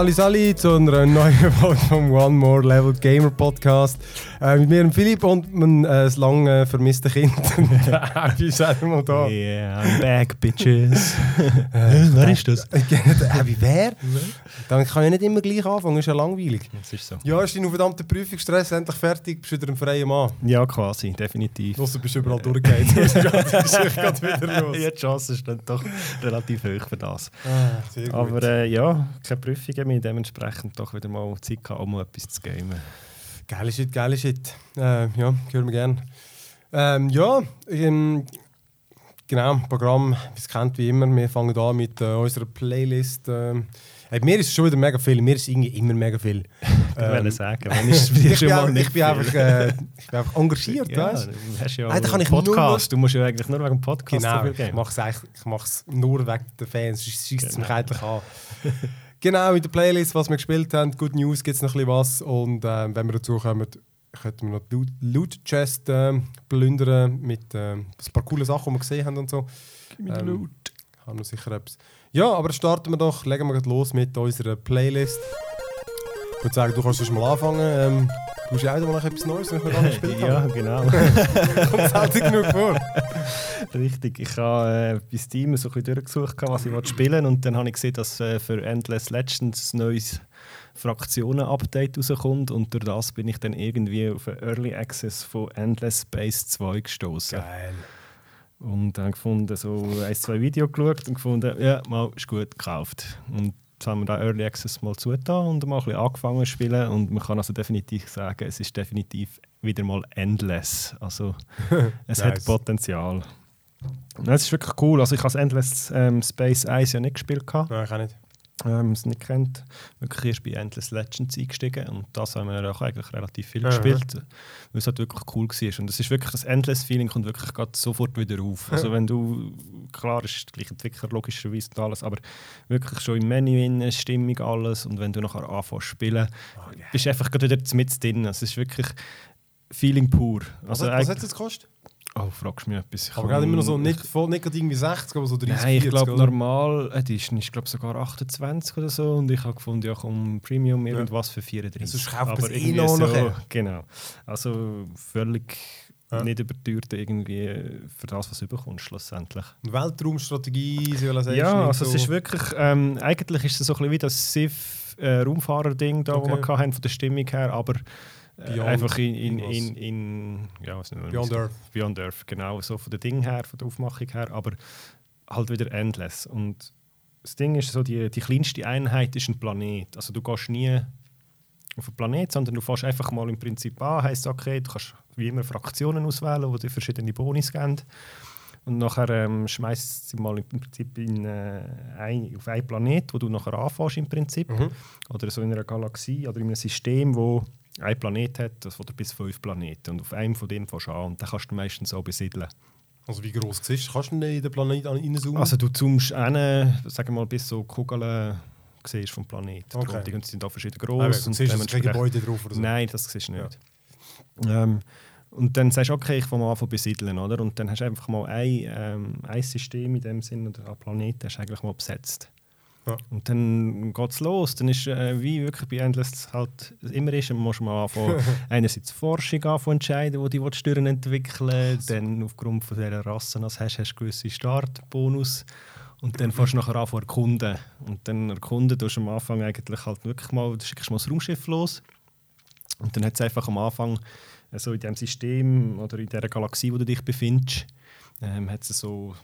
Sali Sali zu einer neuen Folge vom One More Level Gamer Podcast. Äh, mit mir, Philipp und mein äh, lange vermisste Kind. Abby ist auch mal da. Yeah, I'm back, bitches. Äh, wer ist das? Abby, wer? Dann kann ich nicht immer gleich anfangen, ist ja langweilig. Das ist so. Ja, ist dein verdammter Prüfungsstress endlich fertig? Bist du wieder ein freier Mann? Ja, quasi, definitiv. Los, du bist überall durchgegangen. Du bist gerade wieder los. Ja, die Chance ist dann doch relativ hoch für das. Ah. Aber äh, ja, keine Prüfungen mehr, dementsprechend doch wieder mal Zeit gehabt, um etwas zu gamen. Geile Shit, geile Shit. Äh, ja, hören wir gerne. Ähm, ja, ähm, genau, Programm, wie es kennt, wie immer. Wir fangen an mit äh, unserer Playlist. Ähm, hey, mir ist es schon wieder mega viel, mir ist irgendwie immer mega viel. Ich wollte sagen, wenn ich, bin, ich, bin einfach, äh, ich bin einfach engagiert, ja, weißt du ja Hey, kann ich nur- Podcast. Du musst ja eigentlich nur wegen Podcast Genau, so viel ich mache es ich nur wegen der Fans, schießt es mich Genau. eigentlich an. Genau, in der Playlist, was wir gespielt haben, Good News gibt es noch ein bisschen was und ähm, wenn wir dazu kommen, könnten wir noch die Loot, Chest ähm, plündern mit ähm, ein paar coole Sachen, die wir gesehen haben und so. Mit Ähm, Loot. Haben wir sicher etwas. Ja, aber starten wir doch, legen wir los mit unserer Playlist. Ich würde sagen, du kannst erst mal anfangen. Ähm, du hast ja auch noch etwas Neues, was wir gar nicht gespielt Ja, haben. genau. Kommt selten genug vor. Richtig. Ich habe äh, bei Steam so ein bisschen durchgesucht, was ich wollte spielen und dann habe ich gesehen, dass äh, für Endless Legends ein neues Fraktionen-Update rauskommt und durch das bin ich dann irgendwie auf einen Early Access von Endless Space 2 gestoßen. Geil. Und dann gefunden, so ein, zwei Videos geschaut und gefunden, ja, mal, ist gut gekauft. Und jetzt haben wir da Early Access mal zugetan und mal ein bisschen angefangen zu spielen. Und man kann also definitiv sagen, es ist definitiv wieder mal endless. Also es hat Nice. Potenzial. Ja, Es ist wirklich cool. Also ich habe das Endless ähm, Space 1 ja nicht gespielt. Gehabt. Nein, ich auch nicht. Ähm, es nicht kennt, wirklich erst bei Endless Legends eingestiegen und das haben wir auch eigentlich relativ viel Aha. gespielt, weil es halt wirklich cool war. Und es ist wirklich, das Endless-Feeling kommt wirklich sofort wieder auf. Also wenn du, klar ist gleich Entwickler logischerweise und alles, aber wirklich schon im Menü in Stimmung alles und wenn du nachher anfängst zu spielen, bist du einfach gerade wieder mit drin. Es ist wirklich Feeling pur. Was, Also hat, was eigentlich- hat es jetzt gekostet? Oh, fragst du mich etwas? Ich Aber gerade immer noch so, nicht, voll, nicht gerade irgendwie 60, aber so 30, Nein, ich 40, glaube normal, äh, die ist, glaube sogar 28 oder so und ich habe gefunden, ja komm, Premium irgendwas für 34. Sonst kauft man es Aber eh noch so, nachher. Genau. Also völlig Ja. nicht überteuert irgendwie für das, was du bekommst schlussendlich. Weltraumstrategie, Civilization. Ja, und also so. es ist wirklich, ähm, eigentlich ist es so ein bisschen wie das SIF äh, da, Okay. wo wir hatten, von der Stimmung her, aber äh, Beyond einfach in, in, in, in ja, Beyond Earth. Beyond Earth, genau, so von der Ding her, von der Aufmachung her, aber halt wieder endless. Und das Ding ist so, die, die kleinste Einheit ist ein Planet. Also du gehst nie auf einen Planet, sondern du fährst einfach mal im Prinzip an, heisst okay, du kannst wie immer Fraktionen auswählen, die dir verschiedene Bonis geben. Und nachher ähm, schmeißt sie mal im Prinzip in, äh, ein, auf einen Planet, wo du nachher anfährst im Prinzip. Mhm. Oder so in einer Galaxie oder in einem System, wo ein Planet hat, das oder bis fünf Planeten. Und auf einem von dem fährst du an und dann kannst du meistens auch besiedeln. Also wie groß siehst du? Kannst du in den Planet reinzoomen? Also du zoomst hin, sagen wir mal, bis so Kugeln siehst vom Planeten. Okay. Okay. Und die sind auch verschieden Ah, groß. du siehst du kein Gebäude drauf oder so? Nein, das siehst du nicht. Ähm, und dann sagst du, okay, ich fange mal an von besiedeln, oder? Und dann hast du einfach mal ein, ähm, ein System in dem Sinn oder einen Planeten hast du eigentlich mal besetzt. Ja. Und dann geht es los. Dann ist äh, wie wirklich bei Endless halt immer ist, musst du mal anfangen, einerseits Forschung anfangen entscheiden, wo die du entwickeln Dann aufgrund von dieser Rassen, als hast, hast du gewisse Startbonus. Und dann fährst du nachher an zu erkunden. Und dann erkunden tust du am Anfang eigentlich halt wirklich mal, du schickst mal das Raumschiff los. Und dann hat es einfach am Anfang, äh, so in dem System oder in der Galaxie, wo du dich befindest, ähm, hat es so,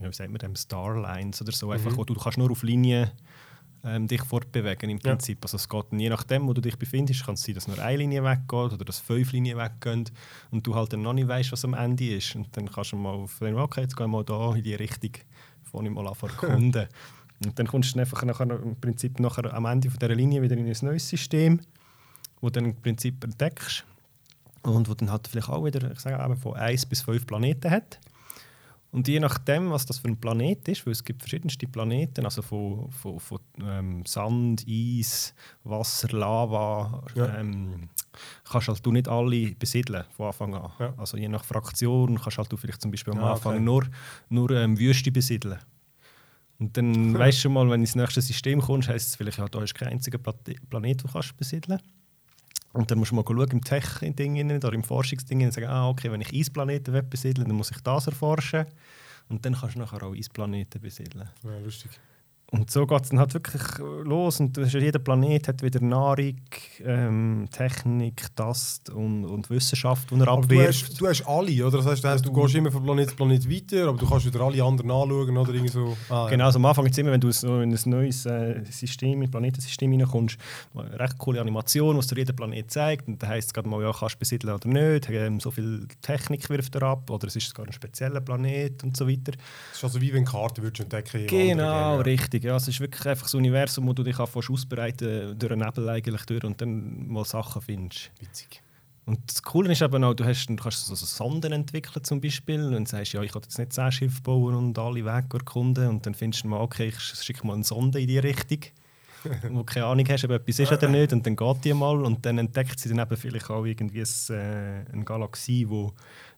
wie sagt man dem, Starlines oder so, einfach, wo du, du kannst nur auf Linie ähm, dich fortbewegen im Ja. Prinzip. Also es geht je nachdem, wo du dich befindest, kann es sein, dass nur eine Linie weggeht oder dass fünf Linien weggehen und du halt dann noch nicht weißt, was am Ende ist. Und dann kannst du mal auf, okay, jetzt gehen wir mal da in die Richtung, fange ich mal erkunden. und dann kommst du einfach nachher, im Prinzip nachher am Ende von dieser Linie wieder in ein neues System, wo du dann im Prinzip entdeckst und wo dann halt vielleicht auch wieder, ich sage eben, von 1 bis 5 Planeten hat. Und je nachdem, was das für ein Planet ist, weil es gibt verschiedenste Planeten, also von, von, von ähm, Sand, Eis, Wasser, Lava, Ja. ähm, kannst halt du nicht alle besiedeln von Anfang an. Ja. Also je nach Fraktion kannst halt du vielleicht zum Beispiel am Ah, Anfang okay. nur, nur ähm, Wüste besiedeln. Und dann weißt du schon mal, wenn du ins nächste System kommst, heisst es vielleicht, ja, da ist kein einziger Planet, den du kannst besiedeln Und dann musst du mal schauen im Tech-Ding oder im Forschungsding und sagen, ah, okay, wenn ich Eisplaneten will besiedeln dann muss ich das erforschen. Und dann kannst du nachher auch Eisplaneten besiedeln. Ja, lustig. Und so geht es dann halt wirklich los. Und jeder Planet hat wieder Nahrung, ähm, Technik, Tast und, und Wissenschaft, die er Aber du abwirft. hast, du hast alle, oder? Das heißt, du, du gehst immer von Planet zu Planet weiter, aber du kannst wieder alle anderen anschauen oder irgendwie so. Ah, Genau, also am Anfang jetzt immer, wenn du so in ein neues äh, System, ein Planetensystem reinkommst, eine recht coole Animation, was dir jeder Planet zeigt. Und da heisst es gerade mal, ja, kannst du besiedeln oder nicht, ähm, so viel Technik wirft er ab, oder es ist sogar ein spezieller Planet und so weiter. Das ist also wie wenn Karten würdest entdecken Genau, Game, richtig. Ja, es ist wirklich einfach ein Universum, wo du dich anfängst ausbreiten, durch einen Nebel eigentlich durch und dann mal Sachen findest. Witzig. Und das Coole ist eben auch, du, hast, du kannst so so Sonden entwickeln zum Beispiel und sagst, ja, ich will jetzt nicht zehn Schiffe bauen und alle Wege erkunden und dann findest du mal, okay, ich schicke mal eine Sonde in die Richtung, wo du keine Ahnung hast, ob etwas ist oder nicht und dann geht die mal und dann entdeckt sie dann eben vielleicht auch irgendwie ein, äh, eine Galaxie, die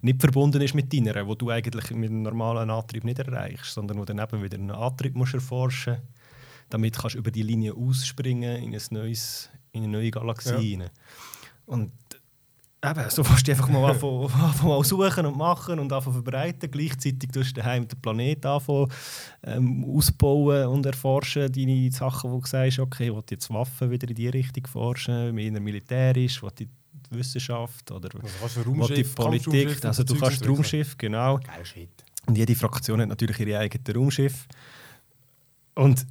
nicht verbunden ist mit deiner, wo du eigentlich mit einem normalen Antrieb nicht erreichst, sondern wo dann eben wieder einen Antrieb musst erforschen damit kannst du über die Linie ausspringen in, ein neues, in eine neue Galaxie rein. Und eben, so du einfach mal anfangen, anfangen mal suchen und machen und anfangen verbreiten. Gleichzeitig tust du daheim den Planeten anfangen, ähm, ausbauen und erforschen. Deine Sachen, wo du sagst, okay, ich will jetzt Waffen wieder in die Richtung forschen, mehr militärisch, will die Wissenschaft oder Also die Raumschiff, Politik. Also du kannst Raumschiff, genau. Geil Shit. Und jede Fraktion hat natürlich ihre eigenen Raumschiffe. Und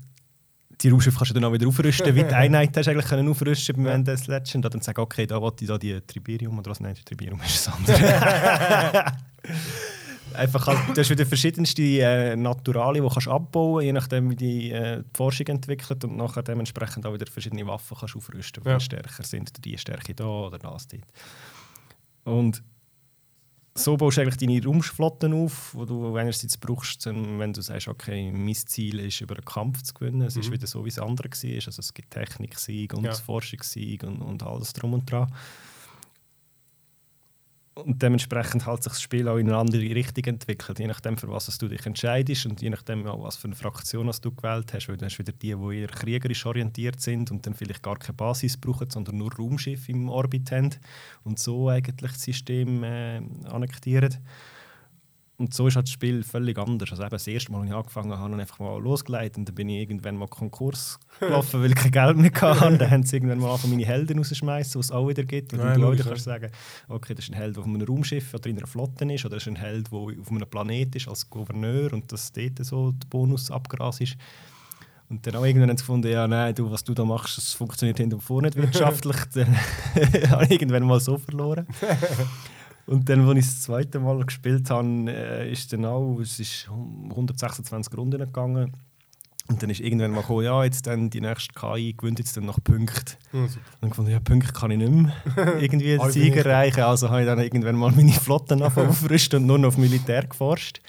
die Raumschiffe kannst du dann auch wieder aufrüsten, wie die Einheit hast du eigentlich können aufrüsten beim Ende des Legend. Und dann sagen, okay, da will ich da die Triberium oder was? Nein, die Triberium ist das andere. Einfach halt, du hast wieder verschiedenste äh, Naturalien, die kannst abbauen je nachdem wie die, äh, die Forschung entwickelt und nachher dementsprechend auch wieder verschiedene Waffen kannst aufrüsten, die Ja. stärker sind, die Stärke da oder das dort. Und so baust du eigentlich deine Raumflotten auf, wo du einerseits brauchst, wenn du sagst, okay, mein Ziel ist, über einen Kampf zu gewinnen. Es ist Mhm. wieder so, wie es andere war. Also es gibt Techniksieg und Ja. Forschungssieg und, und alles drum und dran. Und dementsprechend hat sich das Spiel auch in eine andere Richtung entwickelt, je nachdem, für was du dich entscheidest und je nachdem, was für eine Fraktion du gewählt hast. Weil du hast wieder die, die eher kriegerisch orientiert sind und dann vielleicht gar keine Basis brauchen, sondern nur Raumschiff im Orbit haben und so eigentlich das System äh, annektieren. Und so ist halt das Spiel völlig anders. Also eben das erste Mal, als ich angefangen habe, habe ich einfach mal losgelegt und dann bin ich irgendwann mal Konkurs gelaufen, weil ich kein Geld mehr hatte. Dann haben sie irgendwann mal angefangen, meine Helden rausschmeißen, was es auch wieder gibt. Und Ja, dann du wieder kannst sagen, okay, das ist ein Held, der auf einem Raumschiff oder in einer Flotte ist, oder das ist ein Held, der auf einem Planet ist als Gouverneur und dass dort so der Bonus abgras ist. Und dann auch irgendwann haben sie gefunden, ja, nein, du, was du da machst, das funktioniert hinten und vorne nicht wirtschaftlich. dann habe ich irgendwann mal so verloren. Und dann, als ich das zweite Mal gespielt habe, äh, ist dann auch, es ist 126 Runden gegangen. Und dann ist irgendwann mal gekommen, ja, jetzt dann die nächste KI gewinnt jetzt dann nach Punkten. Und dann gefunden, ja, Punkte kann ich nicht mehr irgendwie den Sieg erreichen. Also habe ich dann irgendwann mal meine Flotten angefangen aufrüsten und nur noch auf Militär geforscht.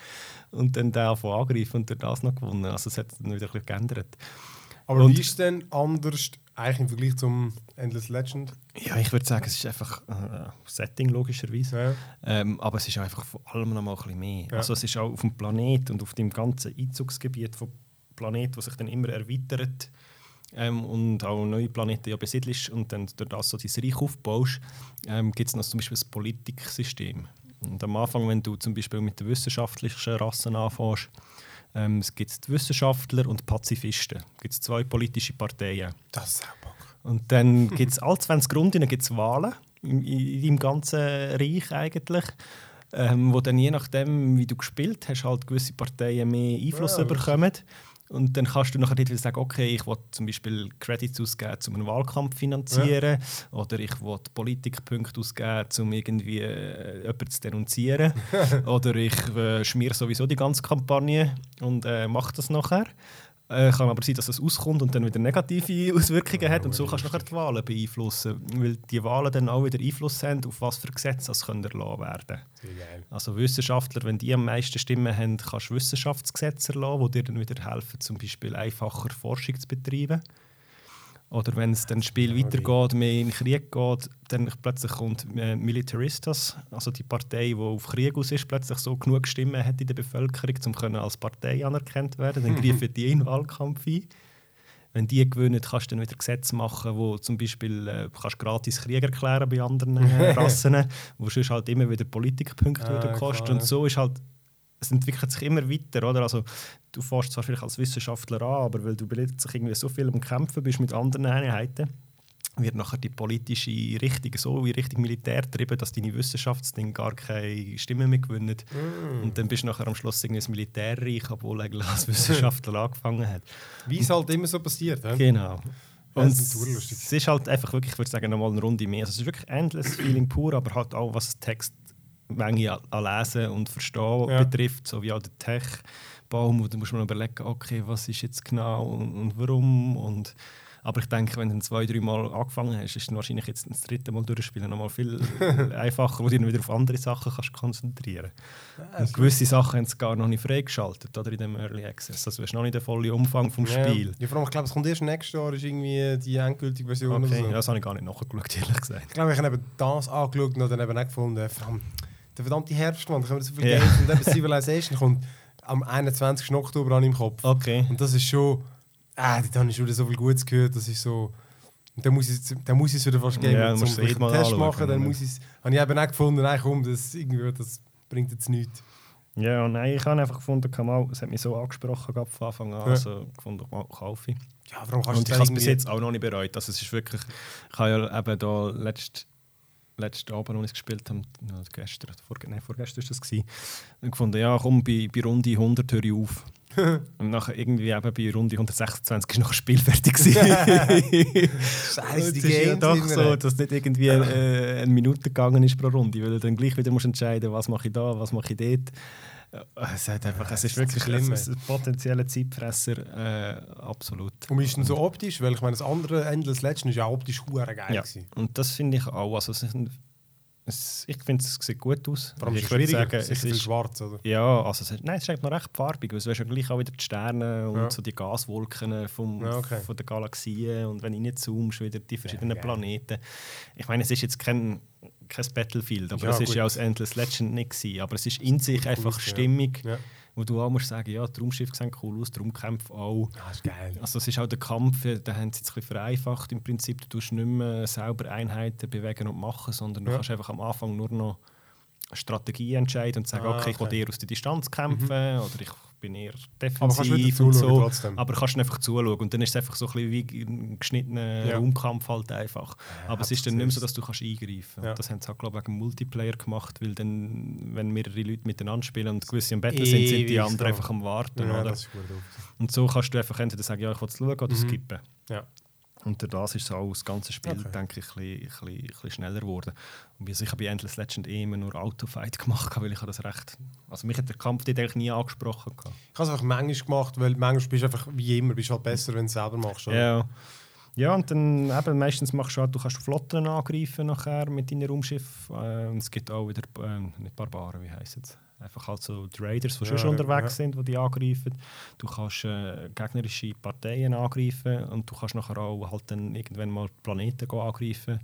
Und dann den angefangen angreifen und durch das noch gewonnen. Also es hat dann wieder ein bisschen geändert. Aber Und- wie ist es denn anders eigentlich im Vergleich zum Endless Legend? Ja, ich würde sagen, es ist einfach äh, Setting logischerweise. Ja. Ähm, aber es ist einfach von allem noch mal ein bisschen mehr. Ja. Also es ist auch auf dem Planet und auf dem ganzen Einzugsgebiet vom Planet, das sich dann immer erweitert ähm, und auch neue Planeten ja besiedelst und dann durch das so dein Reich aufbaust, ähm, gibt es noch zum Beispiel ein Politiksystem. Und am Anfang, wenn du zum Beispiel mit den wissenschaftlichen Rassen anfängst, ähm, es gibt Wissenschaftler und Pazifisten. Es gibt zwei politische Parteien. Das ist auch Bock. Und dann gibt es alle 20 Runden gibt's Wahlen in deinem ganzen Reich eigentlich. Ähm, wo dann je nachdem, wie du gespielt hast, halt gewisse Parteien mehr Einfluss Ja, bekommen. Und dann kannst du nachher dort wieder sagen, okay, ich will zum Beispiel Credits ausgeben, um einen Wahlkampf zu finanzieren. Oder ich will Politikpunkte ausgeben, um irgendwie äh, jemanden zu denunzieren. Oder ich äh, schmiere sowieso die ganze Kampagne und äh, mache das nachher. Äh, kann aber sein, dass es auskommt und dann wieder negative Auswirkungen hat. Und so kannst du nachher die Wahlen beeinflussen. Weil die Wahlen dann auch wieder Einfluss haben, auf was für Gesetze es können erlassen werden geil. Also Wissenschaftler, wenn die am meisten Stimmen haben, kannst du Wissenschaftsgesetze erlassen, die dir dann wieder helfen, zum Beispiel einfacher Forschung zu betreiben. Oder wenn es dann Spiel Ja, weitergeht, mehr in den Krieg geht, dann plötzlich kommt äh, Militaristas, also die Partei, die auf Krieg aus ist, plötzlich so genug Stimmen hat in der Bevölkerung, um können als Partei anerkannt werden. Dann greifen die in den Wahlkampf ein. Wenn die gewinnen, kannst du dann wieder Gesetze machen, wo zum Beispiel äh, kannst gratis Krieg erklären bei anderen äh, Rassen, wo sonst halt immer wieder Politikpunkte Ah, kosten. Und so ist halt es entwickelt sich immer weiter, oder? Also, du fährst zwar vielleicht als Wissenschaftler an, aber weil du plötzlich irgendwie so viel am Kämpfen bist mit anderen Einheiten, wird nachher die politische Richtung so wie Richtung Militär getrieben, dass deine Wissenschaftsdinge gar keine Stimme mehr gewinnen. Mm. Und dann bist du nachher am Schluss irgendwie ein Militärreich, obwohl eigentlich als Wissenschaftler angefangen hat. Wie es halt immer so passiert. hä? Genau. Und es ist halt einfach wirklich, ich würde sagen, nochmal eine Runde mehr. Also es ist wirklich endless Feeling pur, aber halt auch was Text Menge an, Lesen und Verstehen Ja. betrifft, so wie auch der Tech-Baum, wo du musst man überlegen, okay, was ist jetzt genau und, und warum und aber ich denke, wenn du zwei, drei Mal angefangen hast, ist es wahrscheinlich jetzt das dritte Mal durchspielen noch mal viel einfacher, wo du dich wieder auf andere Sachen kannst konzentrieren und gewisse Sachen haben sie gar noch nicht freigeschaltet oder in dem Early Access. Also du hast noch nicht den vollen Umfang vom Ja. Spiel. Ja, vor allem, ich glaube, es kommt erst nächstes Jahr, ist irgendwie die endgültige Version Okay, oder so. ja, das habe ich gar nicht nachgeschaut, ehrlich gesagt. Ich glaube, ich habe eben das angeschaut und dann eben auch gefunden, der verdammte Herbst, man, da kommen so viele Ja. Games und eben Civilization kommt am 21. Oktober an im Kopf. Okay. Und das ist schon, ah, da habe ich schon wieder so viel Gutes gehört, das ist so, dann muss ich dann muss ich es wieder fast geben, Ja, einen eh mal Test anschauen, machen, dann muss ich es, habe ich eben auch gefunden, nein komm, das, irgendwie, das bringt jetzt nichts. Ja, nein, ich habe einfach gefunden, kann mal, es hat mich so angesprochen gehabt von Anfang an, Ja. also gefunden, mal kaufe ich. Ja, warum kannst Und ich habe es bis jetzt auch noch nicht bereut. Also es ist wirklich, ich habe ja eben da letzt, letzten Abend, als ich es gespielt habe, gestern, vor, nein, vorgestern war das, gewesen, und gefunden, ja komm, bei, bei Runde 100 höre ich auf. und nachher irgendwie eben bei Runde 126 ist noch das Spiel fertig. Scheiße, die Es ist ja Games doch so, dass nicht irgendwie äh, eine Minute gegangen ist pro Runde, weil du dann gleich wieder musst entscheiden, was mache ich da, was mache ich dort. Es, hat einfach, es ist ist wirklich schlimm, es ist ein potenzieller Zeitfresser, äh, absolut. Und ist denn so optisch? Weil ich meine, das andere Endless Legend ist ja optisch hure geil. Ja. gewesen. Und das finde ich auch. Also, es, es, ich finde, es sieht gut aus. Vor allem ich ist würde es sagen, es viel ist, schwarz, oder? ja, also es, ist- nein, es ist eigentlich noch recht farbig, weil es hast ja gleich auch wieder die Sterne und Ja. so die Gaswolken vom, Ja, okay. von der Galaxien und wenn ich nicht zoomst, wieder die verschiedenen geil. Planeten. Ich meine, es ist jetzt kein, kein Battlefield, aber Ja, es ist gut. ja aus Endless Legend nicht gewesen, aber es ist in sich Cool einfach ja. stimmig, Ja. wo du auch musst sagen, ja, die Raumschiffe sehen cool aus, die Raumkämpfe auch. Ah, ist geil. Also es ist auch der Kampf, da haben sie jetzt ein bisschen vereinfacht im Prinzip. Du tust nicht mehr selber Einheiten bewegen und machen, sondern du kannst einfach am Anfang nur noch Strategie entscheiden und sagen, Ah, okay, ich will okay. Mhm. eher aus der Distanz kämpfen oder ich bin eher defensiv Aber und so. trotzdem. Aber kannst du einfach zuschauen und dann ist es einfach so ein bisschen wie ein geschnittener Ja. Raumkampf halt einfach. Aber es ist dann nicht mehr so, dass du kannst eingreifen Ja. kannst. Das haben sie auch, glaube ich, wegen Multiplayer gemacht, weil dann, wenn mehrere Leute miteinander spielen und gewisse im Battle sind, sind die anderen lang. einfach am Warten. Ja, oder? Und so kannst du einfach entweder sagen, ja, ich will es schauen oder Mhm. skippen. Ja. Und durch das ist so auch das ganze Spiel, Okay. denke ich, ein bisschen, ein bisschen, schneller geworden. Und ich habe bei Endless Legend eh immer nur Autofight gemacht, weil ich habe das recht... Also mich hat der Kampf dort eigentlich nie angesprochen. gehabt. Ich habe es einfach manchmal gemacht, weil manchmal bist du einfach, wie immer, bist halt besser, wenn du es selber machst. Oder? Ja. Ja, und dann eben, meistens machst du halt, du kannst Flotten angreifen nachher mit deinem Raumschiff. Äh, und es gibt auch wieder, ähm, nicht Barbaren, wie heisst es? Einfach halt so die Raiders, die Ja, schon unterwegs ja. sind, die die angreifen. Du kannst äh, gegnerische Parteien angreifen und du kannst nachher auch halt dann irgendwann mal Planeten angreifen.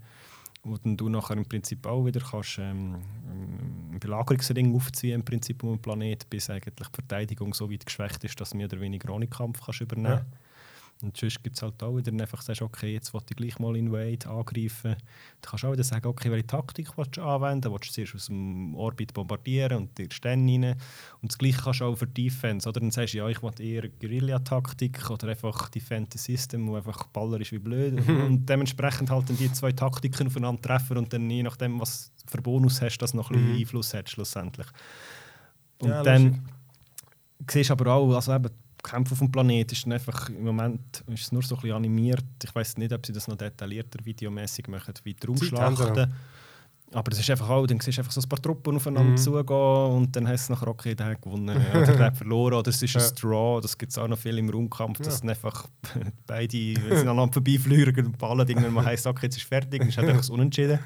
Wo dann du nachher im Prinzip auch wieder kannst ähm, einen Belagerungsring aufziehen im Prinzip um den Planet, bis eigentlich die Verteidigung so weit geschwächt ist, dass du mehr oder weniger ohne Kampf kannst übernehmen Ja. Und sonst gibt es halt auch wieder, einfach sagst, okay, jetzt will ich gleich mal Invade angreifen. Dann kannst du auch wieder sagen, okay, welche Taktik willst du anwenden? Willst du zuerst aus dem Orbit bombardieren und dir Sterne rein? Und das Gleiche kannst du auch für Defense. Oder dann sagst du, ja, ich will eher Guerilla-Taktik oder einfach Defend the System, wo einfach Baller ist wie blöd. und dementsprechend halt dann die zwei Taktiken aufeinander treffen und dann je nachdem, was du für Bonus hast, das noch ein bisschen Mhm. Einfluss hat schlussendlich. Und Ja, dann siehst aber auch, also eben, Kämpfe auf dem Planet ist einfach, im Moment ist es nur so ein bisschen animiert. Ich weiß nicht, ob sie das noch detaillierter videomäßig machen, wie die. Raumschlachten. Aber es ist einfach auch, dann siehst du einfach so ein paar Truppen aufeinander Mhm. zugehen und dann heißt es nachher, okay, der hat gewonnen oder der hat verloren oder es ist Ja. ein Draw. Das gibt es auch noch viel im Raumkampf, dass Ja. einfach beide, wenn sie aneinander vorbeifliegen und ballen, irgendwann mal heisst, okay, jetzt ist fertig, dann ist halt einfach das Unentschieden.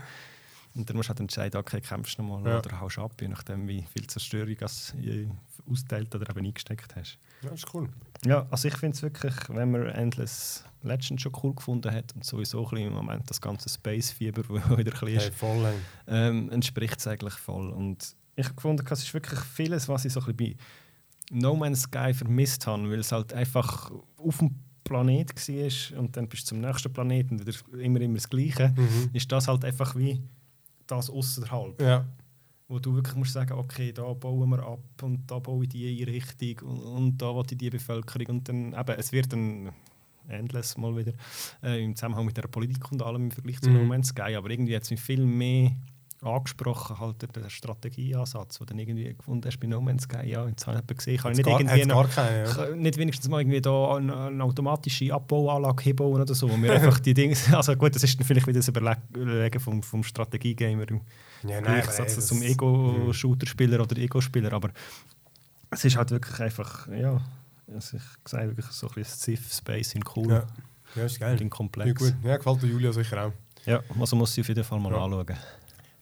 Und dann musst du halt entscheiden, okay, kämpfst du nochmal Ja. oder haust ab, je nachdem, wie viel Zerstörung äh, austeilt oder eben eingesteckt hast. Ja, das ist cool. Ja, also ich finde es wirklich, wenn man Endless Legend schon cool gefunden hat und sowieso ein bisschen im Moment das ganze Space-Fieber, wo wieder ein bisschen ist, Hey, voll. Ähm, entspricht es eigentlich voll. Und ich habe gefunden, es ist wirklich vieles, was ich so ein bisschen bei No Man's Sky vermisst habe, weil es halt einfach auf dem Planet war und dann bist du zum nächsten Planeten und wieder immer, immer das Gleiche, Mhm. ist das halt einfach wie das außerhalb. Ja. Wo du wirklich musst sagen, okay, da bauen wir ab und da baue ich die Einrichtung und, und da will ich die Bevölkerung und dann eben, es wird dann endless mal wieder äh, im Zusammenhang mit der Politik und allem im Vergleich zu Mhm. No Man's Sky, aber irgendwie hat es mich viel mehr angesprochen, halt der, Strategieansatz, den du irgendwie gefunden hast bei No Man's Sky. Ja, jetzt habe ich gesehen, kann ich nicht gar, irgendwie noch, keine, ja. kann nicht wenigstens mal irgendwie da eine, eine automatische Abbauanlage hinbauen oder so, wo wir einfach die Dinge, also gut, das ist dann vielleicht wieder das Überlegen vom, vom Strategiegamer im Ja, Nein, Gegensatz ey, zum Ego-Shooter-Spieler oder Ego-Spieler, aber es ist halt wirklich einfach, ja, also ich sage wirklich so ein bisschen Civ-Space in cool Ja. Ja, ist geil. und in Ja, komplex. gut. Ja, gefällt der Julia sicher auch. Ja, also muss ich auf jeden Fall mal Ja. anschauen.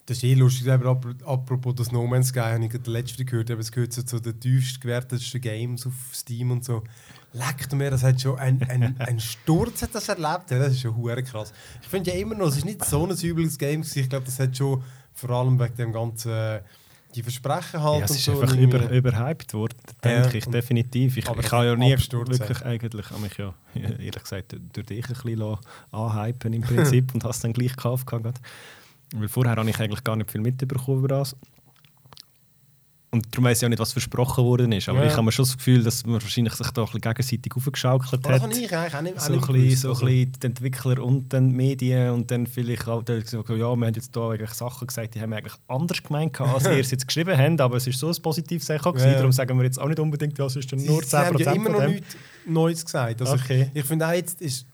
Das ist eh lustig, aber ap- apropos das No Man's Sky, habe ich gerade letzte gehört, eben, es gehört so zu den tiefst gewertetsten Games auf Steam und so. Leckt mir, das hat schon ein, ein, ein Sturz hat das erlebt, ja, das ist schon hure krass. Ich finde ja immer noch, es ist nicht so ein übles Game ich glaube, das hat schon vor allem wegen dem ganzen, äh, die Versprechen halt Ja, es und ist so. einfach über, überhyped worden, Ja, denke ich, und- definitiv. Ich, aber ich habe ja nie wirklich eigentlich, habe mich ja ehrlich gesagt durch dich ein bisschen anhypen im Prinzip und es dann gleich gekauft. gehabt. Weil vorher habe ich eigentlich gar nicht viel mitbekommen über das. Und darum weiß ich auch nicht, was versprochen worden ist. Aber Ja. ich habe mir schon das Gefühl, dass man wahrscheinlich sich da ein bisschen gegenseitig aufgeschaukelt Aber das hat. habe ich eigentlich auch nicht, auch So ein nicht bisschen, so ein also. bisschen die Entwickler und dann die Medien und dann vielleicht auch gesagt, ja, wir haben jetzt da eigentlich Sachen gesagt, die haben wir eigentlich anders gemeint, als ihr es jetzt geschrieben habt, aber es ist so ein positives Echo gewesen, Ja. darum sagen wir jetzt auch nicht unbedingt, ja, es ist nur sie haben 10% ja immer noch nichts Neues gesagt. Also Okay. ich, ich finde auch jetzt ist,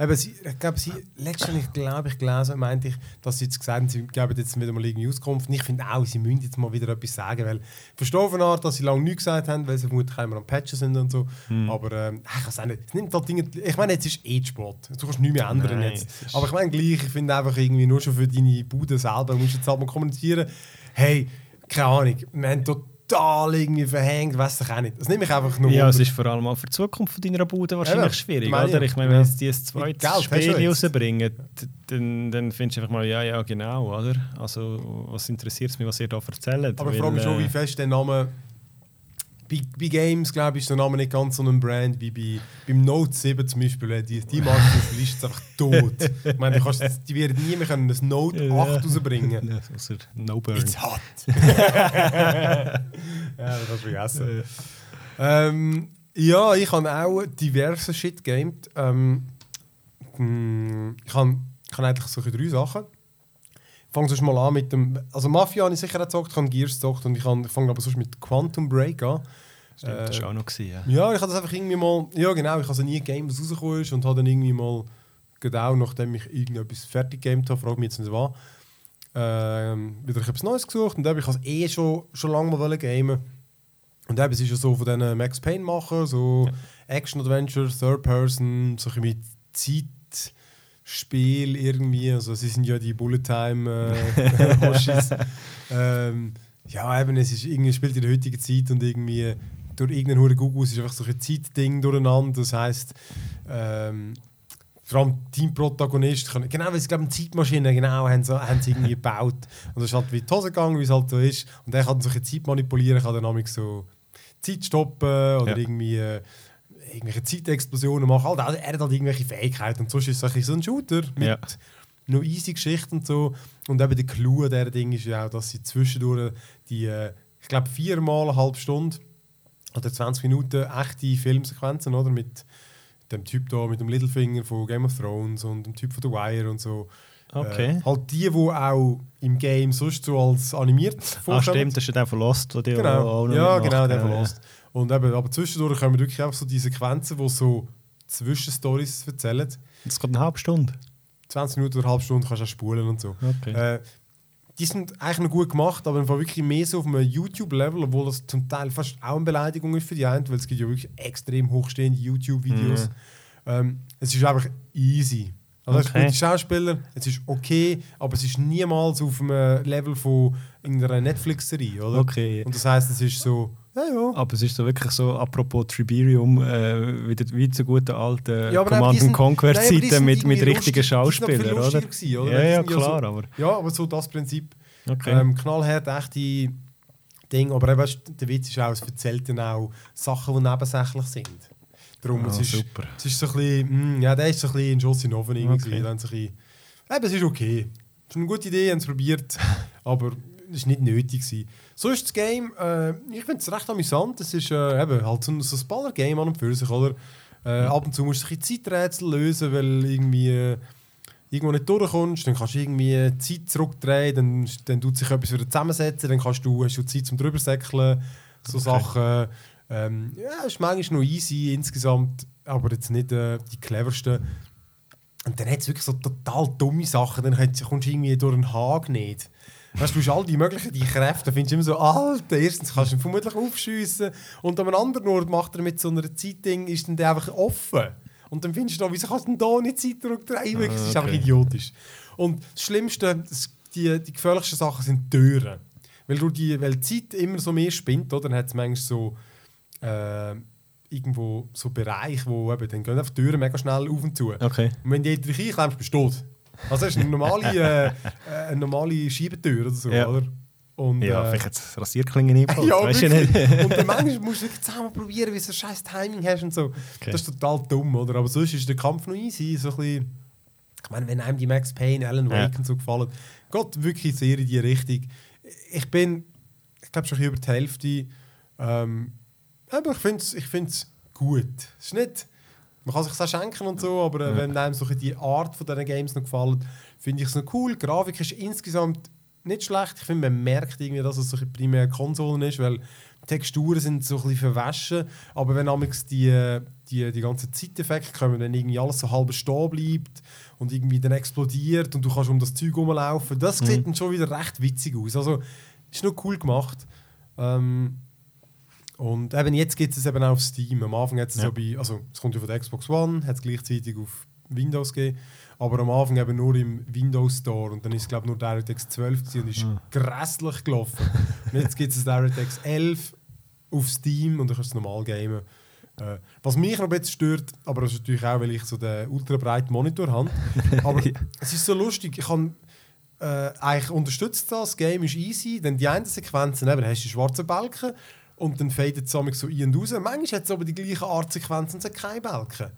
eben, sie, ich glaube, sie letztendlich glaube ich gelesen, meinte ich, dass sie jetzt gesagt haben, sie geben jetzt wieder mal irgendwie Auskunft. Und ich finde auch, sie müssen jetzt mal wieder etwas sagen, weil ich verstehe auf eine Art, dass sie lange nichts gesagt haben, weil sie vermutlich immer am Patchen sind und so. Hm. Aber ähm, ich weiß auch nicht. Es nimmt halt Dinge, ich meine, jetzt ist eh Sport. Du kannst nichts mehr ändern Nein, jetzt. Aber ich meine gleich, ich finde einfach irgendwie nur schon für deine Bude selber musst du jetzt halt mal kommunizieren. Hey, keine Ahnung, wir haben total irgendwie verhängt, weiss ich auch nicht. Das nimmt mich einfach nur Ja, es ist vor allem auch für die Zukunft von deiner Bude wahrscheinlich Eben, schwierig, meine ich. oder? Ich meine, wenn sie das zweite Spiel jetzt. rausbringen, dann, dann findest du einfach mal, ja, ja, genau, oder? Also, was interessiert es mich, was ihr da erzählt? Aber ich Weil, frage mich schon, äh, wie fest der Name. Bei, bei Games, glaube ich, ist der Name nicht ganz so ein Brand wie bei, beim Note 7 zum Beispiel. Die, die Marke ist einfach tot. ich meine, du kannst, die werden nie mehr können das Note 8 rausbringen. Ja, außer No Burn. It's hot! ja, das hast du vergessen. Ähm, ja, ich habe auch diverse Shit gamed. Ähm, hm, ich habe ich habe eigentlich solche drei Sachen. Ich fange sonst mal an mit dem. Also Mafia habe ich sicher gezockt, ich habe Gears gezockt und ich, habe- ich fange aber sonst mit Quantum Break an. Stimmt, das Äh, war auch noch gewesen, ja. Ja, ich habe das einfach irgendwie mal. Ja, genau, ich habe so nie Game, was rausgekommen ist und habe dann irgendwie mal. Genau, nachdem ich irgendetwas fertig gamed habe, frage mich jetzt nicht was. Ähm, wieder etwas Neues gesucht und dann habe ich es eh schon, schon lange mal gamen. Und eben, es ist ja so von diesen Max Payne machen, so Action-Adventure, Third Person, so ein bisschen Zeitspiel irgendwie. Also sie sind ja die Bullet Time äh, Hoshis. ähm, ja, eben, es ist irgendwie spielt in der heutigen Zeit und irgendwie durch irgendeinen Hure Google ist einfach so ein Zeitding durcheinander. Das heisst, ähm, vor allem Teamprotagonist, können- genau, weil sie glaube eine Zeitmaschine genau haben, so, haben sie irgendwie gebaut. Und das ist halt wie die Hose gegangen, wie es halt so ist. Und er kann so eine Zeit manipulieren, kann dann nämlich so Zeit stoppen oder Ja. irgendwie äh, irgendwelche Zeitexplosionen machen. Also er hat halt irgendwelche Fähigkeiten. Und sonst ist es so ein Shooter mit Ja. noch easy Geschichten und so. Und eben der Clou an dieser Ding ist ja auch, dass sie zwischendurch die, äh, ich glaube, viermal eine halbe Stunde oder 20 Minuten echte Filmsequenzen, oder? Mit dem Typ da, mit dem Littlefinger von Game of Thrones und dem Typ von The Wire und so. Okay. Äh, halt die, die auch im Game sonst so als animiert Ah, vorkommen. stimmt, das ist ja der von Lost, der die auch Genau, noch ja, genau, der von. Lost. Und eben, aber zwischendurch kommen wirklich einfach so die Sequenzen, die so Zwischenstories erzählen. Das geht eine halbe Stunde. 20 Minuten oder eine halbe Stunde kannst du auch spulen und so. Okay. Äh, die sind eigentlich noch gut gemacht, aber Fall wirklich mehr so auf einem YouTube-Level, obwohl das zum Teil fast auch eine Beleidigung ist für die einen, weil es gibt ja wirklich extrem hochstehende YouTube-Videos. Mhm. Ähm, es ist einfach easy. Also es ist Okay. Schauspieler, es ist okay, aber es ist niemals auf einem Level von irgendeiner Netflix-Serie, oder? Okay. Und das heißt, es ist so, Ja. Aber es ist so wirklich so, apropos Triberium, äh, wieder wie zu guten alten Ja, Command die sind- Conquer Nein, aber die Zeiten sind mit, mit richtigen Schauspielern, oder? gewesen, oder? Ja, ja, ja so- klar, aber Ja, aber so das Prinzip. okay. Ähm, knallhart, echte Ding. Aber eben, weißt der Witz ist auch, es erzählt dann auch Sachen, die nebensächlich sind. Darum, Ah, es, ist, super. es ist so ein bisschen, mm, ja, der ist so ein bisschen ein Schuss in den Ofen irgendwie. Okay. Dann so ein bisschen, eben, es ist okay. Es ist eine gute Idee, haben es probiert, aber war nicht nötig. Gewesen. So ist das Game, äh, ich finde es recht amüsant. Es ist äh, eben halt so, ein- so ein Baller-Game an und für sich, oder? Äh, Ab und zu musst du ein Zeiträtsel lösen, weil irgendwie äh, irgendwo nicht durchkommst, dann kannst du irgendwie Zeit zurückdrehen, dann, dann tut sich etwas wieder zusammensetzen, dann kannst du, hast du Zeit zum drübersäckeln, so Okay. Sachen. Ähm, ja, ist manchmal noch easy insgesamt, aber jetzt nicht äh, die cleversten. Und dann hat es wirklich so total dumme Sachen, dann kommst du irgendwie durch einen Hag nicht. Weißt, du all die möglichen die Kräfte, findest du immer so, Alter, erstens kannst du ihn vermutlich aufschiessen und an einem anderen Ort macht er mit so einer Zeitding, ist dann der einfach offen. Und dann findest du noch, wieso kannst du denn da nicht Zeit zurückdrehen? Wirklich, Das ist Ah, einfach idiotisch. Und das Schlimmste, das, die, die gefährlichsten Sachen sind Türen. Weil, du die, weil die Zeit immer so mehr spinnt, oder? dann hat es manchmal so äh, irgendwo so Bereiche, wo eben, dann gehen einfach die Türen mega schnell auf und zu. Okay. Und wenn du dich einklemmst, bist du tot. Also das ist eine normale, äh, eine normale Schiebetür oder so, Ja. oder? Und, Ja, äh, vielleicht jetzt Rasierklingen eingebaut, ja, weißt du nicht? und dann manchmal musst du wirklich zusammen probieren, wie du so ein scheiß Timing hast und so. Okay. Das ist total dumm, oder? Aber sonst ist der Kampf noch easy. So ein bisschen, ich meine, wenn einem die Max Payne, Alan Ja. Wake und so gefallen, geht wirklich sehr in die Richtung. Ich bin, ich glaube schon über die Hälfte. Ähm, aber ich finde es ich find's gut. Es ist nicht, man kann sich das auch schenken und so, aber äh, Ja. wenn einem so die Art von diesen Games noch gefällt, finde ich es noch cool. Die Grafik ist insgesamt nicht schlecht. Ich finde, man merkt irgendwie, dass es so primär Konsolen ist, weil die Texturen sind so ein bisschen verwaschen. Aber wenn amigs die, die, die ganzen Zeiteffekte kommen, dann irgendwie alles so halb stehen bleibt und irgendwie dann explodiert und du kannst um das Zeug rumlaufen, das Mhm. sieht dann schon wieder recht witzig aus. Also ist noch cool gemacht. Ähm, und eben jetzt gibt es eben auch auf Steam. Am Anfang hat es Ja. so bei, also es kommt ja von der Xbox One, hat es gleichzeitig auf Windows gegeben, aber am Anfang eben nur im Windows Store und dann ist es glaube ich nur DirectX 12 gewesen und ist Ah. grässlich gelaufen. und jetzt gibt es DirectX 11 auf Steam und dann kannst du es normal gamen. Äh, was mich noch ein bisschen stört, aber das ist natürlich auch, weil ich so den ultra breiten Monitor habe, aber es ist so lustig, ich kann äh, eigentlich unterstützt das, das Game ist easy, dann die einen Sequenzen, eben, hast du schwarzen Balken und dann fadet es so ein und raus. Manchmal hat es aber die gleiche Art Sequenzen und es hat keine Balken.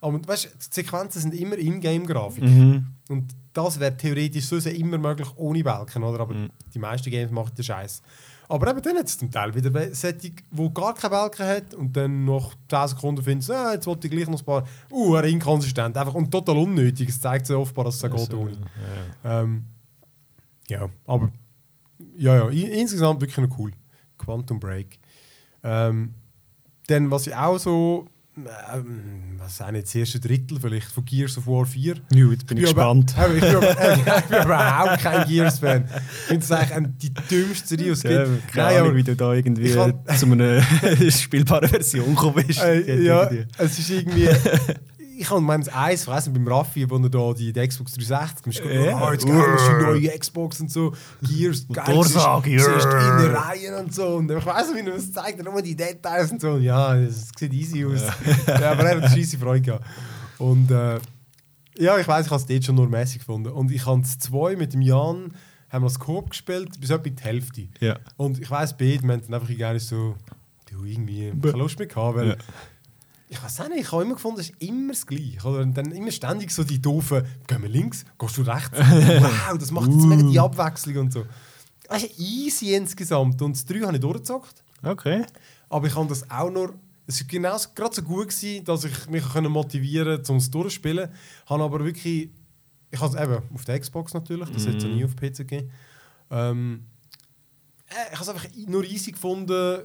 Aber weißt, die Sequenzen sind immer Ingame-Grafik. Mhm. Und das wäre theoretisch so immer möglich ohne Balken, oder? Aber Mhm. die meisten Games machen den Scheiß. Aber eben dann hat es zum Teil wieder eine Setting, wo gar keine Balken hat und dann nach 10 Sekunden findest du, ah, jetzt wollte ich gleich noch ein paar, uh, er inkonsistent, einfach und total unnötig. Es zeigt so offenbar, dass es so geht Also, ohne. ja. Ähm, ja, aber ja, ja, insgesamt wirklich noch cool. Quantum Break. Ähm, dann, was ich auch so, ähm, was auch nicht, das erste Drittel vielleicht von Gears of War 4. Ja, jetzt bin ich gespannt. Aber, ich, bin aber, ich bin überhaupt kein Gears-Fan. Ich finde es eigentlich die dümmste Serie, die es Ja, gibt. keine Nein, Ahnung, aber- wie du da irgendwie Ich kann- zu einer spielbaren Version gekommen bist. Äh, ja, irgendwie- es ist irgendwie. Ich habe meines Eis vergessen beim Raffi, wo er da die, die Xbox 360 ist. Ja. Oh, jetzt geil, das ist die neue Xbox und so. Gears, geil. Siehst ja. in den Reihen und so. Und ich weiß nicht, wie es zeigt, nur die Details und so. Ja, es sieht easy aus. Ja, aber er hat eine scheisse Freude gehabt. Und äh, ja, ich weiß, ich habe es dort schon nur mäßig gefunden. Und ich habe zwei mit dem Jan, haben wir das Coop gespielt, bis etwa die Hälfte. Ja. Und ich weiss, beide, dann einfach gerne so, du irgendwie, keine Lust mehr gehabt, weil Ja. Ich weiß auch nicht, ich habe immer gefunden, es ist immer das Gleiche. Oder? Und dann immer ständig so die doofen, gehen wir links, gehst du rechts? wow, das macht jetzt mega die Abwechslung und so. Das ist easy insgesamt. Und das 3 habe ich durchgezockt. Okay. Aber ich habe das auch nur. Es war genau gerade so gut, gewesen, dass ich mich motivieren konnte, um es durchzuspielen. Habe aber wirklich. Ich habe es eben auf der Xbox natürlich, das hat es ja nie auf PC gegeben. Ähm, äh, ich habe es einfach nur easy gefunden,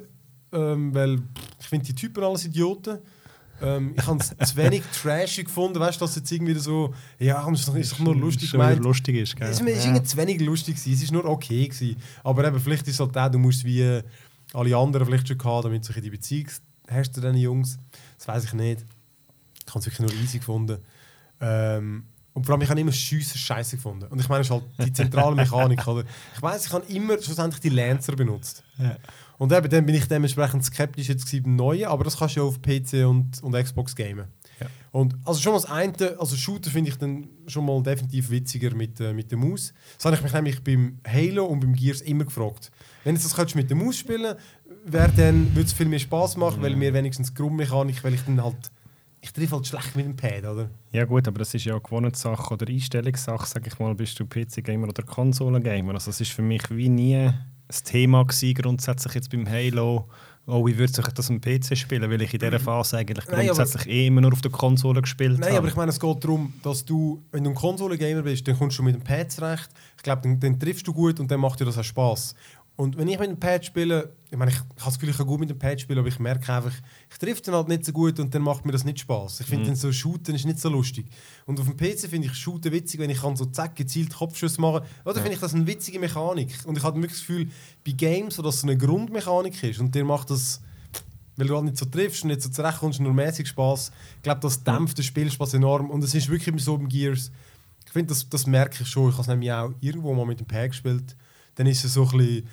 ähm, weil ich finde die Typen alles Idioten. Ähm, ich habe es zu wenig trashig gefunden, weißt du, dass jetzt irgendwie so, ja, es ist doch- ist doch nur lustig gemeint. lustig ist, gell? Es war irgendwie zu wenig lustig, gewesen. es war nur okay. Gewesen. Aber eben, vielleicht ist es halt auch, du musst wie äh, alle anderen vielleicht schon haben, damit du die Beziehung hast zu diesen Jungs. Das weiß ich nicht. Ich habe es wirklich nur easy gefunden. Ähm, und vor allem, ich habe immer Schüsse scheiße gefunden. Und ich meine, es ist halt die zentrale Mechanik. Oder? Ich weiß, ich habe immer schlussendlich die Lancer benutzt. Ja. Und eben, dann bin ich dementsprechend skeptisch jetzt beim Neuen, aber das kannst du ja auf PC und, und Xbox gamen. Ja. Und also schon mal das eine, also Shooter finde ich dann schon mal definitiv witziger mit, äh, mit der Maus. Das habe ich mich nämlich beim Halo und beim Gears immer gefragt. Wenn du das könntest mit der Maus spielen wäre dann würde es viel mehr Spaß machen, weil mir wenigstens Grundmechanik, weil ich dann halt ich treffe halt schlecht mit dem Pad, oder? Ja gut, aber das ist ja eine Gewohnheitssache oder Einstellungssache, sag ich mal, bist du PC-Gamer oder Konsolengamer. Also das ist für mich wie nie ein Thema gewesen, grundsätzlich jetzt beim Halo. Oh, wie würde sich das am PC spielen? Weil ich in dieser Phase eigentlich Nein, grundsätzlich eh immer nur auf der Konsole gespielt Nein, habe. aber ich meine, es geht darum, dass du, wenn du ein Konsolengamer bist, dann kommst du mit dem Pad zurecht. Ich glaube, dann, dann triffst du gut und dann macht dir das auch Spaß. Und wenn ich mit dem Pad spiele, ich meine, ich, ich habe das Gefühl, ich kann gut mit dem Pad spielen, aber ich merke einfach, ich treffe dann halt nicht so gut und dann macht mir das nicht Spaß. Ich finde, Mhm. dann so Shooten ist nicht so lustig. Und auf dem PC finde ich Shooten witzig, wenn ich kann so zack gezielt Kopfschuss machen kann. Oder finde ich das eine witzige Mechanik. Und ich habe wirklich das Gefühl, bei Games, wo das so eine Grundmechanik ist und der macht das, weil du halt nicht so triffst und nicht so zurechtkommst, nur mäßig Spaß. Ich glaube, das dämpft den Spielspaß enorm. Und es ist wirklich so beim Gears. Ich finde, das, das merke ich schon. Ich habe es nämlich auch irgendwo mal mit dem Pad gespielt. Dann ist es so ein bisschen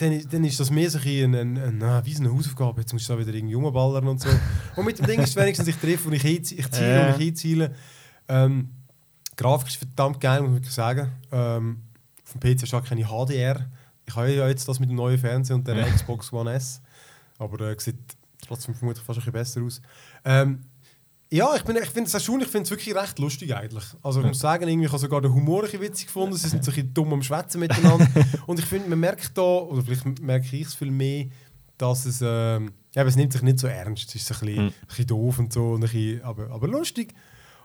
dann, ist- dann ist das mehr so ein, ein, ein, ein, wie so eine Hausaufgabe. Jetzt musst du da wieder irgendwie Junge ballern und so. Und mit dem Ding ist es wenigstens, ich treffe und ich, einzie- ich ziele Ja. und ich einziele. Ähm, Grafik ist verdammt geil, muss wirklich sagen. Ähm, auf dem PC du auch keine HDR. Ich habe ja jetzt das mit dem neuen Fernseher und der Ja. Xbox One S. Aber äh, sieht trotzdem vermutlich fast ein bisschen besser aus. Ähm, ja, ich, bin- ich finde es erstaunlich, ich finde es wirklich recht lustig eigentlich. Also ich muss sagen, irgendwie, ich habe sogar den Humor ein witzig gefunden, sie sind so ein bisschen dumm am Schwätzen miteinander. und ich finde, man merkt da, oder vielleicht merke ich es viel mehr, dass es, ja, aber es nimmt sich nicht so ernst. Es ist so ein bisschen, Mhm. ein bisschen doof und so, und ein bisschen, aber, aber lustig.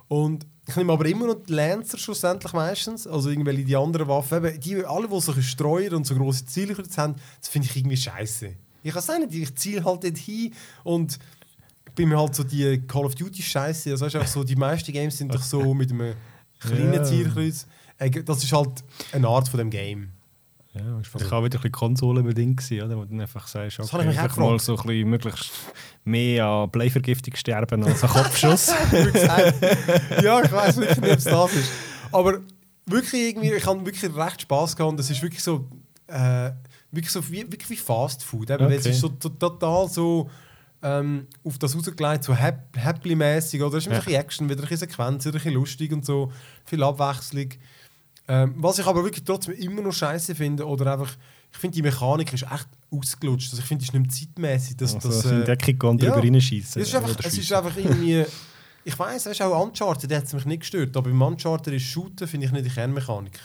Und ich nehme aber immer noch die Lancer schlussendlich meistens, also irgendwelche die anderen Waffen, eben, die alle, die so ein Streuer und so große Ziele haben, das finde ich irgendwie scheiße. Ich weiß auch nicht, ich ziele halt nicht hin und bin mir halt so die Call of Duty Scheiße. Also weißt so, die meisten Games sind doch so mit einem kleinen Ja. Zielkreuz. Äh, Das ist halt eine Art von dem Game. Ja, ist vielleicht auch wieder ein bisschen konsolenbedingt oder? Wo du dann einfach sagst, Das okay, ich einfach mal so ein bisschen möglichst mehr an Bleivergiftung sterben als an Kopfschuss. Ja, ich weiß wirklich nicht, ob es das ist. Aber wirklich irgendwie, ich habe wirklich recht Spaß gehabt und es ist wirklich so, äh, wirklich so wie, wirklich wie Fast Food. Eben, weil Es Okay. ist so to- total so ähm, auf das rausgelegt, so hap happy-mäßig. Oder es ist Ja. ein bisschen Action, wieder ein bisschen Sequenz, wieder ein bisschen lustig und so, viel Abwechslung. Ähm, was ich aber wirklich trotzdem immer noch scheiße finde, oder einfach, ich finde die Mechanik ist echt ausgelutscht. Also ich finde, die ist nicht zeitmäßig. Dass, Also, das in äh, Deckung gehen und ja. drüber reinschießen. es ist einfach, es ist einfach irgendwie. Ich weiß, es ist auch Uncharted, der hat mich nicht gestört. Aber beim Uncharted ist Shooten, finde ich nicht die Kernmechanik.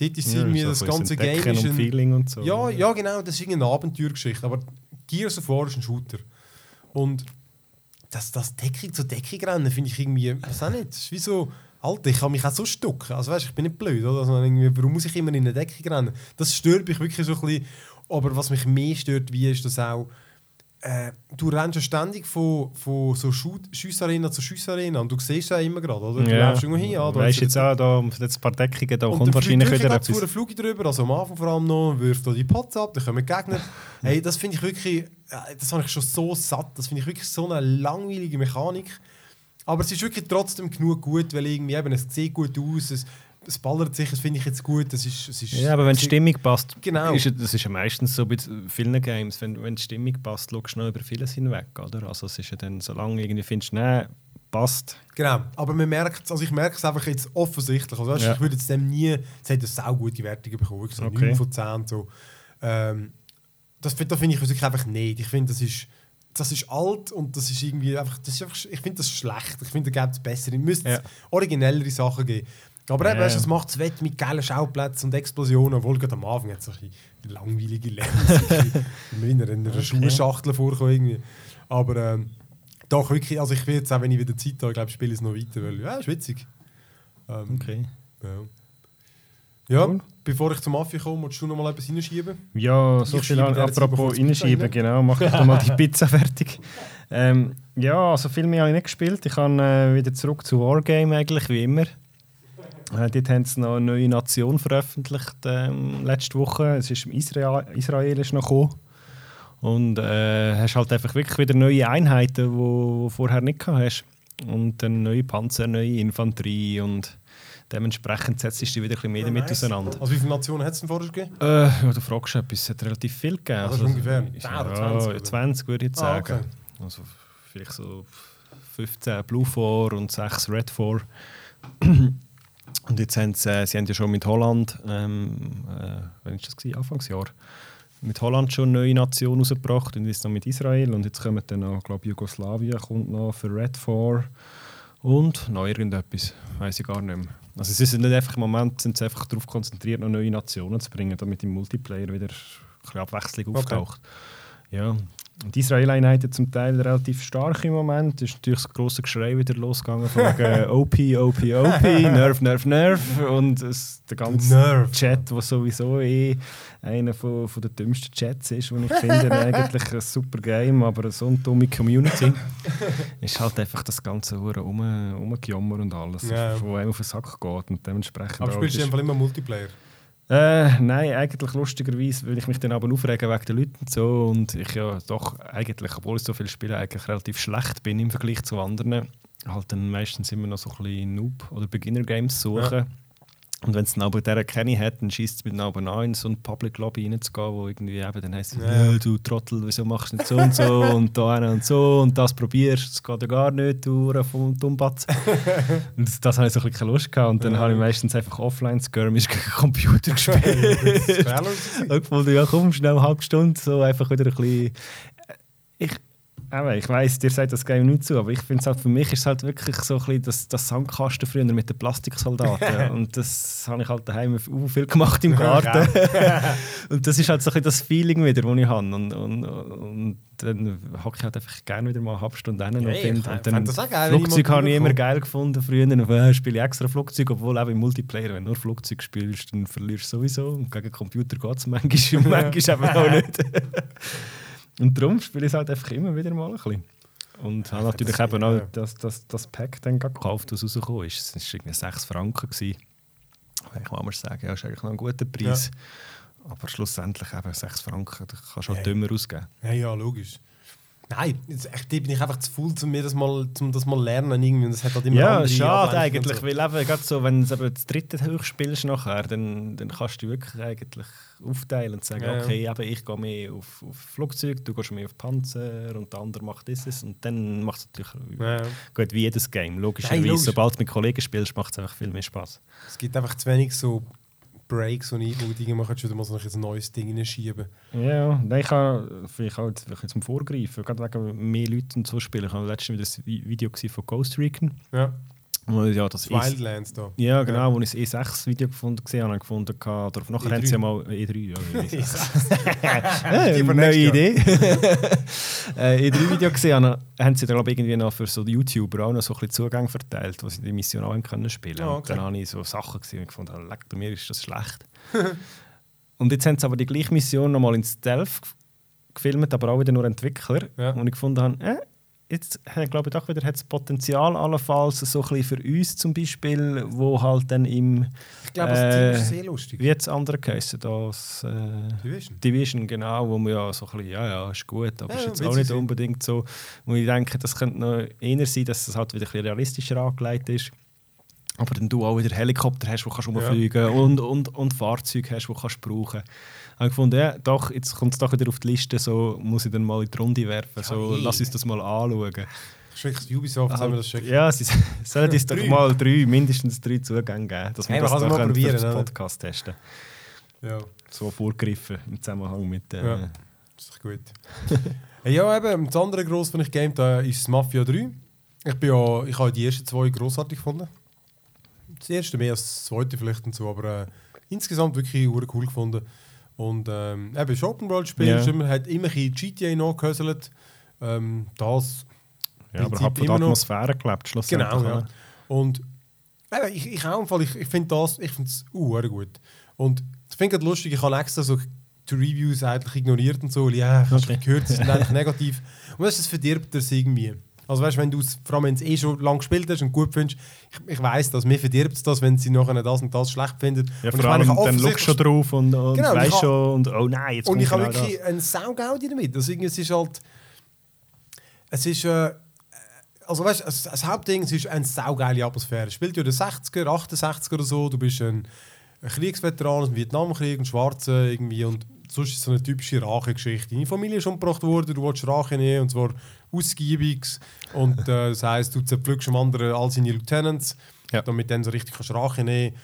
Dort ist irgendwie das ganze Game. Ist und ein, Feeling und so. ja, ja, genau, das ist irgendeine Abenteuergeschichte. Aber Gears of War ist ein Shooter. Und das, das Deckung zu Deckung rennen, finde ich irgendwie. Was auch nicht. Das ist wie so. Alter, ich kann mich auch so stucken. Also weißt, ich bin nicht blöd. Oder? Also, irgendwie, warum muss ich immer in eine Deckung rennen? Das stört mich wirklich so ein bisschen. Aber was mich mehr stört, wie ist das auch. Äh, du rennst ja ständig von, von so Schu- Schussarena zu Schussarena und du siehst ja immer gerade, oder? Du ja. läufst irgendwo hin, ja, da weißt jetzt auch, da jetzt ein paar Deckungen, da und kommt wahrscheinlich wieder etwas. Flug drüber, also am Anfang vor allem noch, wirft da die Pots ab, dann kommen Gegner. hey, das finde ich wirklich, äh, das habe ich schon so satt, das finde ich wirklich so eine langweilige Mechanik. Aber es ist wirklich trotzdem genug gut, weil irgendwie eben, es sieht gut aus, es, es ballert sich, das finde ich jetzt gut, das ist... Es ist Ja, aber wenn die Stimmung passt, Genau. ist, das ist ja meistens so bei vielen Games, wenn, wenn die Stimmung passt, schaust du noch über vieles hinweg, oder? Also es ist ja dann, solange irgendwie findest, nein, passt. Genau, aber man merkt also ich merke es einfach jetzt offensichtlich. Also, weißt, Ja. Ich würde jetzt dem nie, es hat eine sau gute Wertung bekommen, ich so Okay. 9 von 10 und so. Ähm, das, da finde ich wirklich einfach nicht. Ich finde, das ist, das ist alt und das ist irgendwie einfach, das ist einfach ich finde das schlecht. Ich finde, da gibt es bessere, müsste Ja. originellere Sachen geben. Aber eben, Ja, weißt, es macht das Wett mit geilen Schauplätzen und Explosionen, obwohl gerade am Anfang jetzt so ein bisschen langweilige Levels, in einer, in einer Schuhschachtel vorkommen irgendwie. Aber ähm, doch wirklich, also ich will jetzt auch, wenn ich wieder Zeit habe, glaube ich, spiele ich es noch weiter, weil ja, ist witzig. Ähm, Okay. Ja. ja, Cool. bevor ich zum Mafia komme, willst du noch mal etwas hineinschieben? Ja, so Ich viel an, apropos rein- genau, mach doch mal die Pizza fertig. Ähm, ja, also viel mehr habe ich nicht gespielt. Ich kann äh, wieder zurück zu Wargame eigentlich, wie immer. Äh, dort haben sie noch eine neue Nation veröffentlicht ähm, letzte Woche. Es ist Israel, Israel ist noch gekommen. Und äh, hast halt einfach wirklich wieder neue Einheiten, die du vorher nicht gehabt hast. Und dann neue Panzer, neue Infanterie und Dementsprechend setzt sich wieder ein bisschen mehr Ja, damit nice. auseinander. Also wie viele Nationen hat es denn vorher gegeben? Äh, ja, du fragst etwas, es hat relativ viel gegeben. Also ungefähr 10 ja, oder 20, oder? 20 würde ich jetzt Ah, sagen. okay. Also vielleicht so 15 Blue 4 und 6 Red 4. und jetzt haben sie, äh, sie haben ja schon mit Holland, ähm, äh, wann ist das gewesen? Anfangsjahr, mit Holland schon eine neue Nation rausgebracht und jetzt noch mit Israel und jetzt kommen dann noch, glaube Jugoslawien kommt noch für Red 4 und noch irgendetwas, weiß ich gar nicht mehr. Also sie sind nicht einfach im Moment sind sie einfach darauf konzentriert, noch neue Nationen zu bringen, damit im Multiplayer wieder ein bisschen Abwechslung Okay. auftaucht. Ja. Und die Israel-Einheiten zum Teil relativ stark im Moment. Es ist natürlich das grosse Geschrei wieder losgegangen von wegen OP, OP, OP, Nerv, Nerv, Nerv. Und es, der ganze Nerv. Chat, der sowieso eh einer von, von den dümmsten Chats ist, den ich finde, eigentlich ein super Game, aber so eine dumme Community, ist halt einfach das ganze Hure um, umgejammer und alles, Ja. wo einem auf den Sack geht und dementsprechend Aber spielst du einfach immer Multiplayer? Äh, nein, eigentlich lustigerweise will ich mich dann aber aufregen wegen den Leuten und so und ich ja doch eigentlich, obwohl ich so viel spiele, eigentlich relativ schlecht bin im Vergleich zu anderen, halt dann meistens immer noch so ein bisschen Noob- oder Beginner-Games suchen. Ja. Und wenn es dann aber der kenne hat, dann schießt es mit aber an, in so ein Public Lobby reinzugehen, wo irgendwie eben dann heisst, Ja. du Trottel, wieso machst du nicht so und so und da und so und das probierst, das geht ja gar nicht, du vom Dummbatz. und das, das habe ich so ein bisschen keine Lust gehabt und dann Ja. habe ich meistens einfach offline Skirmish gegen Computer gespielt. Ich gefunden, ja komm, schnell eine halbe Stunde, so einfach wieder ein bisschen... Ich, eben, ich weiss, dir sagt das Game nicht zu, aber ich finde halt, für mich ist es halt wirklich so ein bisschen das, das Sandkasten früher mit den Plastiksoldaten. Und das habe ich halt daheim auch viel gemacht im Garten. und das ist halt so ein bisschen das Feeling wieder, das ich habe. Und, und, und dann hocke ich halt einfach gerne wieder mal eine halbe Stunde hin und, Ja, find- fänd und dann das auch geil, Flugzeug habe ich immer geil gefunden früher, und äh, spiele ich extra Flugzeug, obwohl eben im Multiplayer, wenn du nur Flugzeug spielst, dann verlierst du sowieso. Und gegen Computer geht es manchmal, manchmal eben auch nicht. Und darum spiele ich es halt einfach immer wieder mal ein bisschen. Und habe natürlich das- eben auch ja. das, das, das Pack dann gekauft, das rausgekommen ist. Es war irgendwie 6 Franken. Gewesen. Ich kann mal sagen, ja, das ist eigentlich noch ein guter Preis. Aber schlussendlich eben 6 Franken, da kannst du auch Ja. dümmer ausgeben. Ja, ja, logisch. Nein, da bin ich einfach zu faul, um mir das mal, um das mal lernen. Irgendwie. Und Das hat halt immer Ja, schade eigentlich, weil eben gerade so, wenn du eben das dritte hoch spielst nachher, dann, dann kannst du wirklich eigentlich aufteilen und sagen, Ja, okay, eben, ich gehe mehr auf, auf Flugzeug, du gehst mehr auf Panzer und der andere macht dieses und dann macht es natürlich Ja, gut wie jedes Game. Logischerweise, logisch. sobald du mit Kollegen spielst, macht es einfach viel mehr Spaß. Es gibt einfach zu wenig so Breaks, wo ich wo Dinge machen schon mal so ein neues Ding reinschieben. Ja, nein, ich habe vielleicht auch vielleicht zum Vorgreifen, gerade wegen mehr Leuten und so spielen. Ich habe letztens wieder Vi- Video von Ghost Recon. Ja, ja, das ist, Wildlands da. Ja, genau, wo ich das E6-Video gefunden gesehen habe, gefunden hatte. Oder nachher E3. haben sie ja mal E3, ja, Die ja von neue Idee. äh, E3-Video gesehen habe, haben sie dann glaube ich, irgendwie noch für so die YouTuber auch noch so ein bisschen Zugang verteilt, wo sie die Mission auch können spielen. Ah, Und okay. dann habe ich so Sachen gesehen und gefunden, oh, leck, bei mir ist das schlecht. und jetzt haben sie aber die gleiche Mission nochmal in Stealth gefilmt, aber auch wieder nur Entwickler. Ja. Und ich gefunden habe, äh, jetzt äh, glaube ich doch wieder hat es Potenzial allenfalls so ein bisschen für uns zum Beispiel, wo halt dann im Ich glaube, das Äh, Team ist sehr lustig. wie jetzt andere geheißen, das äh, Division. Division genau, wo man ja so ein bisschen, ja ja ist gut, aber Ja, ist jetzt auch nicht unbedingt so, wo ich denke, das könnte noch eher sein, dass es halt wieder ein bisschen realistischer angelegt ist. Aber dann du auch wieder Helikopter hast, wo kannst rumfliegen und, und, und Fahrzeuge hast, die kannst du brauchen. Ich habe gefunden, ja, doch, jetzt kommt es doch wieder auf die Liste, so muss ich dann mal in die Runde werfen. So, Hey. lass uns das mal anschauen. Schrecklich Ubisoft, sollen wir das checken? Ja, sie sollen uns doch mal drei, mindestens drei Zugänge geben, dass wir Hey, das man da kann's mal können für den? Podcast testen Ja, So vorgegriffen im Zusammenhang mit äh, Ja. das ist gut. Ja, eben, das andere gross, was ich gamed habe, ist das Mafia 3. Ich, bin ja, ich habe die ersten zwei grossartig gefunden. Das erste mehr als das zweite vielleicht und so, aber äh, insgesamt wirklich cool gefunden. Und ähm, eben, das Open World Spiel, ist immer, hat immer ein bisschen GTA nachgehöselt. Ähm, das Ja, aber Prinzip hat von der immer noch- Atmosphäre gelebt, schlussendlich. Genau, ja. Und eben, ich, ich auch ich, ich finde das, ich finde es uh, gut. Und ich finde es lustig, ich habe extra so die Reviews eigentlich ignoriert und so, weil ja, ich Okay. gehört, sie sind eigentlich negativ. Und das, das verdirbt das irgendwie. Also weißt, wenn du es, vor allem wenn es eh schon lange gespielt hast und gut findest, ich, ich weiss das, mir verdirbt es das, wenn sie nachher das und das schlecht finden. Ja, und vor ich meine, allem, ich habe dann schaust schon drauf und, und Genau, weißt schon, und oh nein, jetzt und ich habe wirklich einen Saugaudi damit. Also irgendwie, es ist halt. Es ist. Äh, also weißt, das, das Hauptding es ist eine saugeile Atmosphäre. Spielt ja in den 60er, 68er oder so. Du bist ein, ein Kriegsveteran aus dem Vietnamkrieg, ein Schwarzer irgendwie und sonst ist es so eine typische Rachegeschichte. Deine Familie ist umgebracht worden, du willst Rache nehmen und zwar ausgiebig. Und äh, das heisst, du zerpflückst dem anderen all seine Lieutenants, Ja. damit dann so richtig kannst Rache nehmen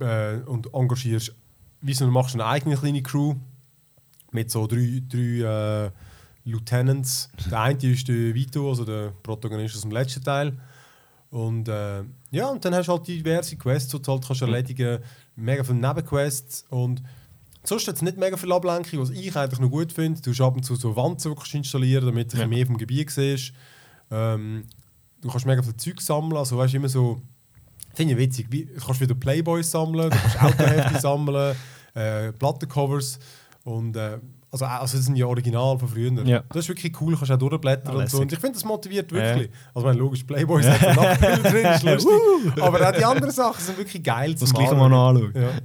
äh, und engagierst, wie du machst eine eigene kleine Crew mit so drei, drei äh, Lieutenants. Der eine ist der Vito, also der Protagonist aus dem letzten Teil. Und äh, ja, und dann hast du halt diverse Quests, die du halt kannst erledigen mega viele Nebenquests und sonst hat es nicht mega viel Ablenkung, was ich eigentlich noch gut finde. Du hast ab und zu so du installieren, damit du Ja. ja. mehr vom Gebiet siehst. Ähm, du kannst mega viel Zeug sammeln, also weißt immer so, finde ich witzig, wie, du kannst wieder Playboys sammeln, du kannst Autohefte sammeln, äh, Plattencovers und äh, also, also das sind ja Original von früher. Ja. Das ist wirklich cool, du kannst auch durchblättern Ah, und so. Und ich finde, das motiviert Ja. wirklich. Also, ich meine, logisch, Playboys hat ein Nacktbild drin, ist lustig. aber auch die anderen Sachen sind wirklich geil Das zum gleiche mal Anschauen. noch anschauen.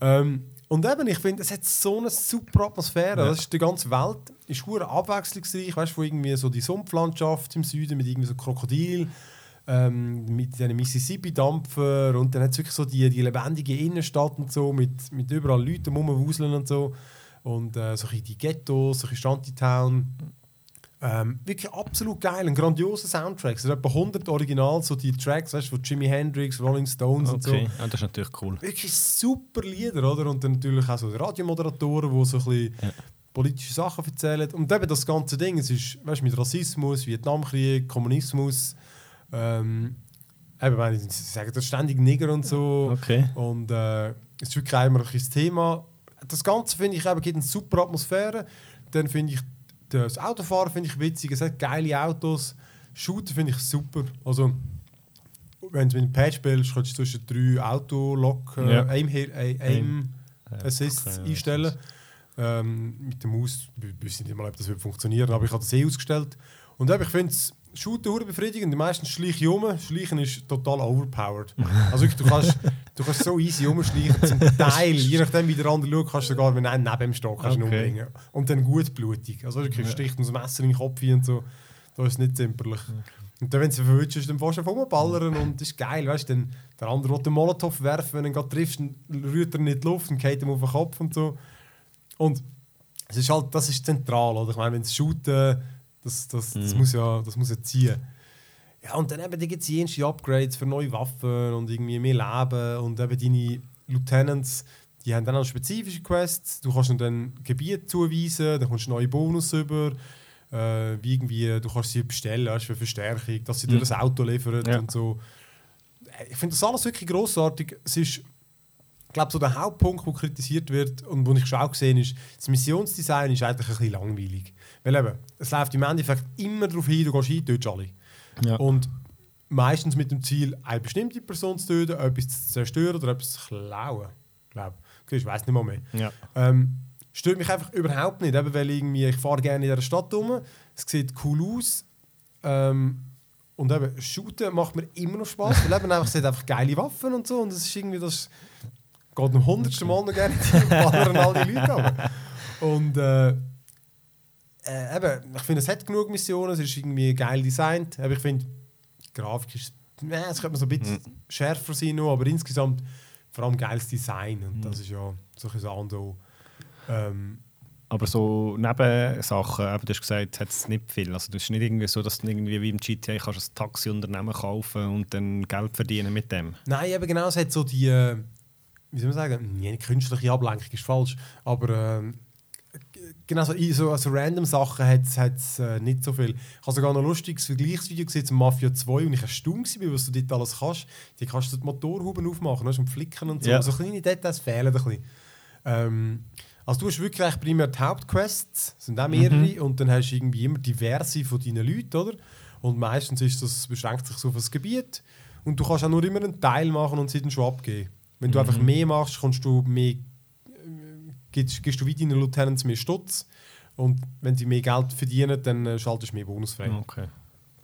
Ja. Ähm, und eben, ich finde, es hat so eine super Atmosphäre. Ja. Das ist die ganze Welt ist hure abwechslungsreich. Weißt du, wo irgendwie so die Sumpflandschaft im Süden mit irgendwie so Krokodil, ähm, mit diesen Mississippi-Dampfer und dann hat es wirklich so die, die lebendige Innenstadt und so mit, mit überall Leuten rumwuseln und so. Und äh, so die Ghettos, so ein Shantytown. Ähm, wirklich absolut geil, ein grandioser Soundtrack. Es sind etwa 100 Original, so die Tracks, weißt du, von Jimi Hendrix, Rolling Stones und so Okay, ah, das ist natürlich cool. wirklich super Lieder, oder? Und dann natürlich auch so Radiomoderatoren, die so ein bisschen Ja. politische Sachen erzählen. Und eben das ganze Ding, es ist weißt, mit Rassismus, Vietnamkrieg, Kommunismus, ähm, eben, ich, sie sagen das ständig Nigger und so. Okay. Und äh, es ist wirklich immer ein Thema. Das Ganze finde ich eben, gibt eine super Atmosphäre. Dann finde ich das Autofahren finde ich witzig. Es hat geile Autos. Shooter finde ich super. Also wenn du mit dem Pad spielst, kannst du zwischen drei Autolock äh, Ja. Aim, Aim, Aim, Assists okay, einstellen. Ähm, mit der Maus wüsste ich nicht mal, ob das funktionieren, aber ich habe das eh ausgestellt. Und eben, ich finde es Shooter befriedigend. Die meisten schleiche ich um. Schleichen ist total overpowered. Also du kannst, du kannst so easy umschleichen. Zum Teil, je nachdem wie der andere schaut, kannst du sogar, wenn einer neben kannst du ihn Okay. umbringen. Und dann gut blutig. Also wirklich, Ja. sticht uns das Messer in den Kopf und so. Da ist nicht zimperlich. Und dann, wenn du sie verwünscht, ist dann fast auf rumballern und das ist geil, weißt du, der andere will den Molotow werfen, wenn du ihn gerade triffst, dann rührt er nicht die Luft und geht ihm auf den Kopf und so. Und es ist halt, das ist zentral, oder? Ich meine, wenn es shooten, das, das, das, Mhm. muss ja, das muss ja ziehen. Ja, und dann eben, es jenste Upgrades für neue Waffen und irgendwie mehr Leben und eben deine Lieutenants, die haben dann auch spezifische Quests. Du kannst ihnen dann Gebiet zuweisen, dann kommst du neue Bonus über. Äh, wie irgendwie, du kannst sie bestellen weißt, für Verstärkung, dass sie dir Mhm. das Auto liefern Ja. und so. Äh, Ich finde das alles wirklich großartig. Es ist, ich glaube, so der Hauptpunkt, der kritisiert wird und wo ich schon auch gesehen ist, das Missionsdesign ist eigentlich ein bisschen langweilig. Weil eben, es läuft im Endeffekt immer darauf hin, du gehst hin, tötest alle. Ja. Und meistens mit dem Ziel, eine bestimmte Person zu töten, etwas zu zerstören oder etwas zu klauen. Glaub. Ich weiß nicht mal mehr. ja. Ähm, stört mich einfach überhaupt nicht, eben weil irgendwie, ich fahre gerne in dieser Stadt rum, es sieht cool aus ähm, und eben shooten macht mir immer noch Spaß, weil eben einfach, es hat einfach geile Waffen und so und es ist irgendwie, das geht am hundertsten Mal noch gerne und ballern all die Leute ab. Und äh, äh, eben, ich finde, es hat genug Missionen, es ist irgendwie geil designt, aber ich finde, die Grafik ist, ja, es könnte man so ein bisschen schärfer sein noch, aber insgesamt vor allem geiles Design und das ist ja so ein Sando. Ähm, Aber so Nebensachen, eben, du hast gesagt, hat es nicht viel. Also, das ist nicht irgendwie so, dass du irgendwie wie im GTA kannst ein Taxiunternehmen kaufen und dann Geld verdienen mit dem. nein, eben genau, es hat so die, äh, wie soll man sagen, nee, nicht künstliche Ablenkung ist falsch, aber ähm, genau so, so also random Sachen hat es äh, nicht so viel. Ich habe sogar noch ein lustiges Vergleichsvideo gesehen zum Mafia 2 und ich erstaunt war, was du dort alles kannst. Die kannst du die Motorhuben aufmachen, weißt, und flicken und so. Ja. Also kleine Details fehlen ein bisschen. Ähm, also du hast wirklich primär die Hauptquests, es sind auch mehrere, und dann hast du irgendwie immer diverse von deinen Leuten, oder? Und meistens ist das, beschränkt sich so auf das Gebiet. Und du kannst auch nur immer einen Teil machen und sie dann schon abgeben. Wenn du einfach mehr machst, kannst du mehr, gibst, gibst du wie deinen Lieutenants mehr Stutz. Und wenn sie mehr Geld verdienen, dann äh, schaltest du mehr Bonus frei. Okay.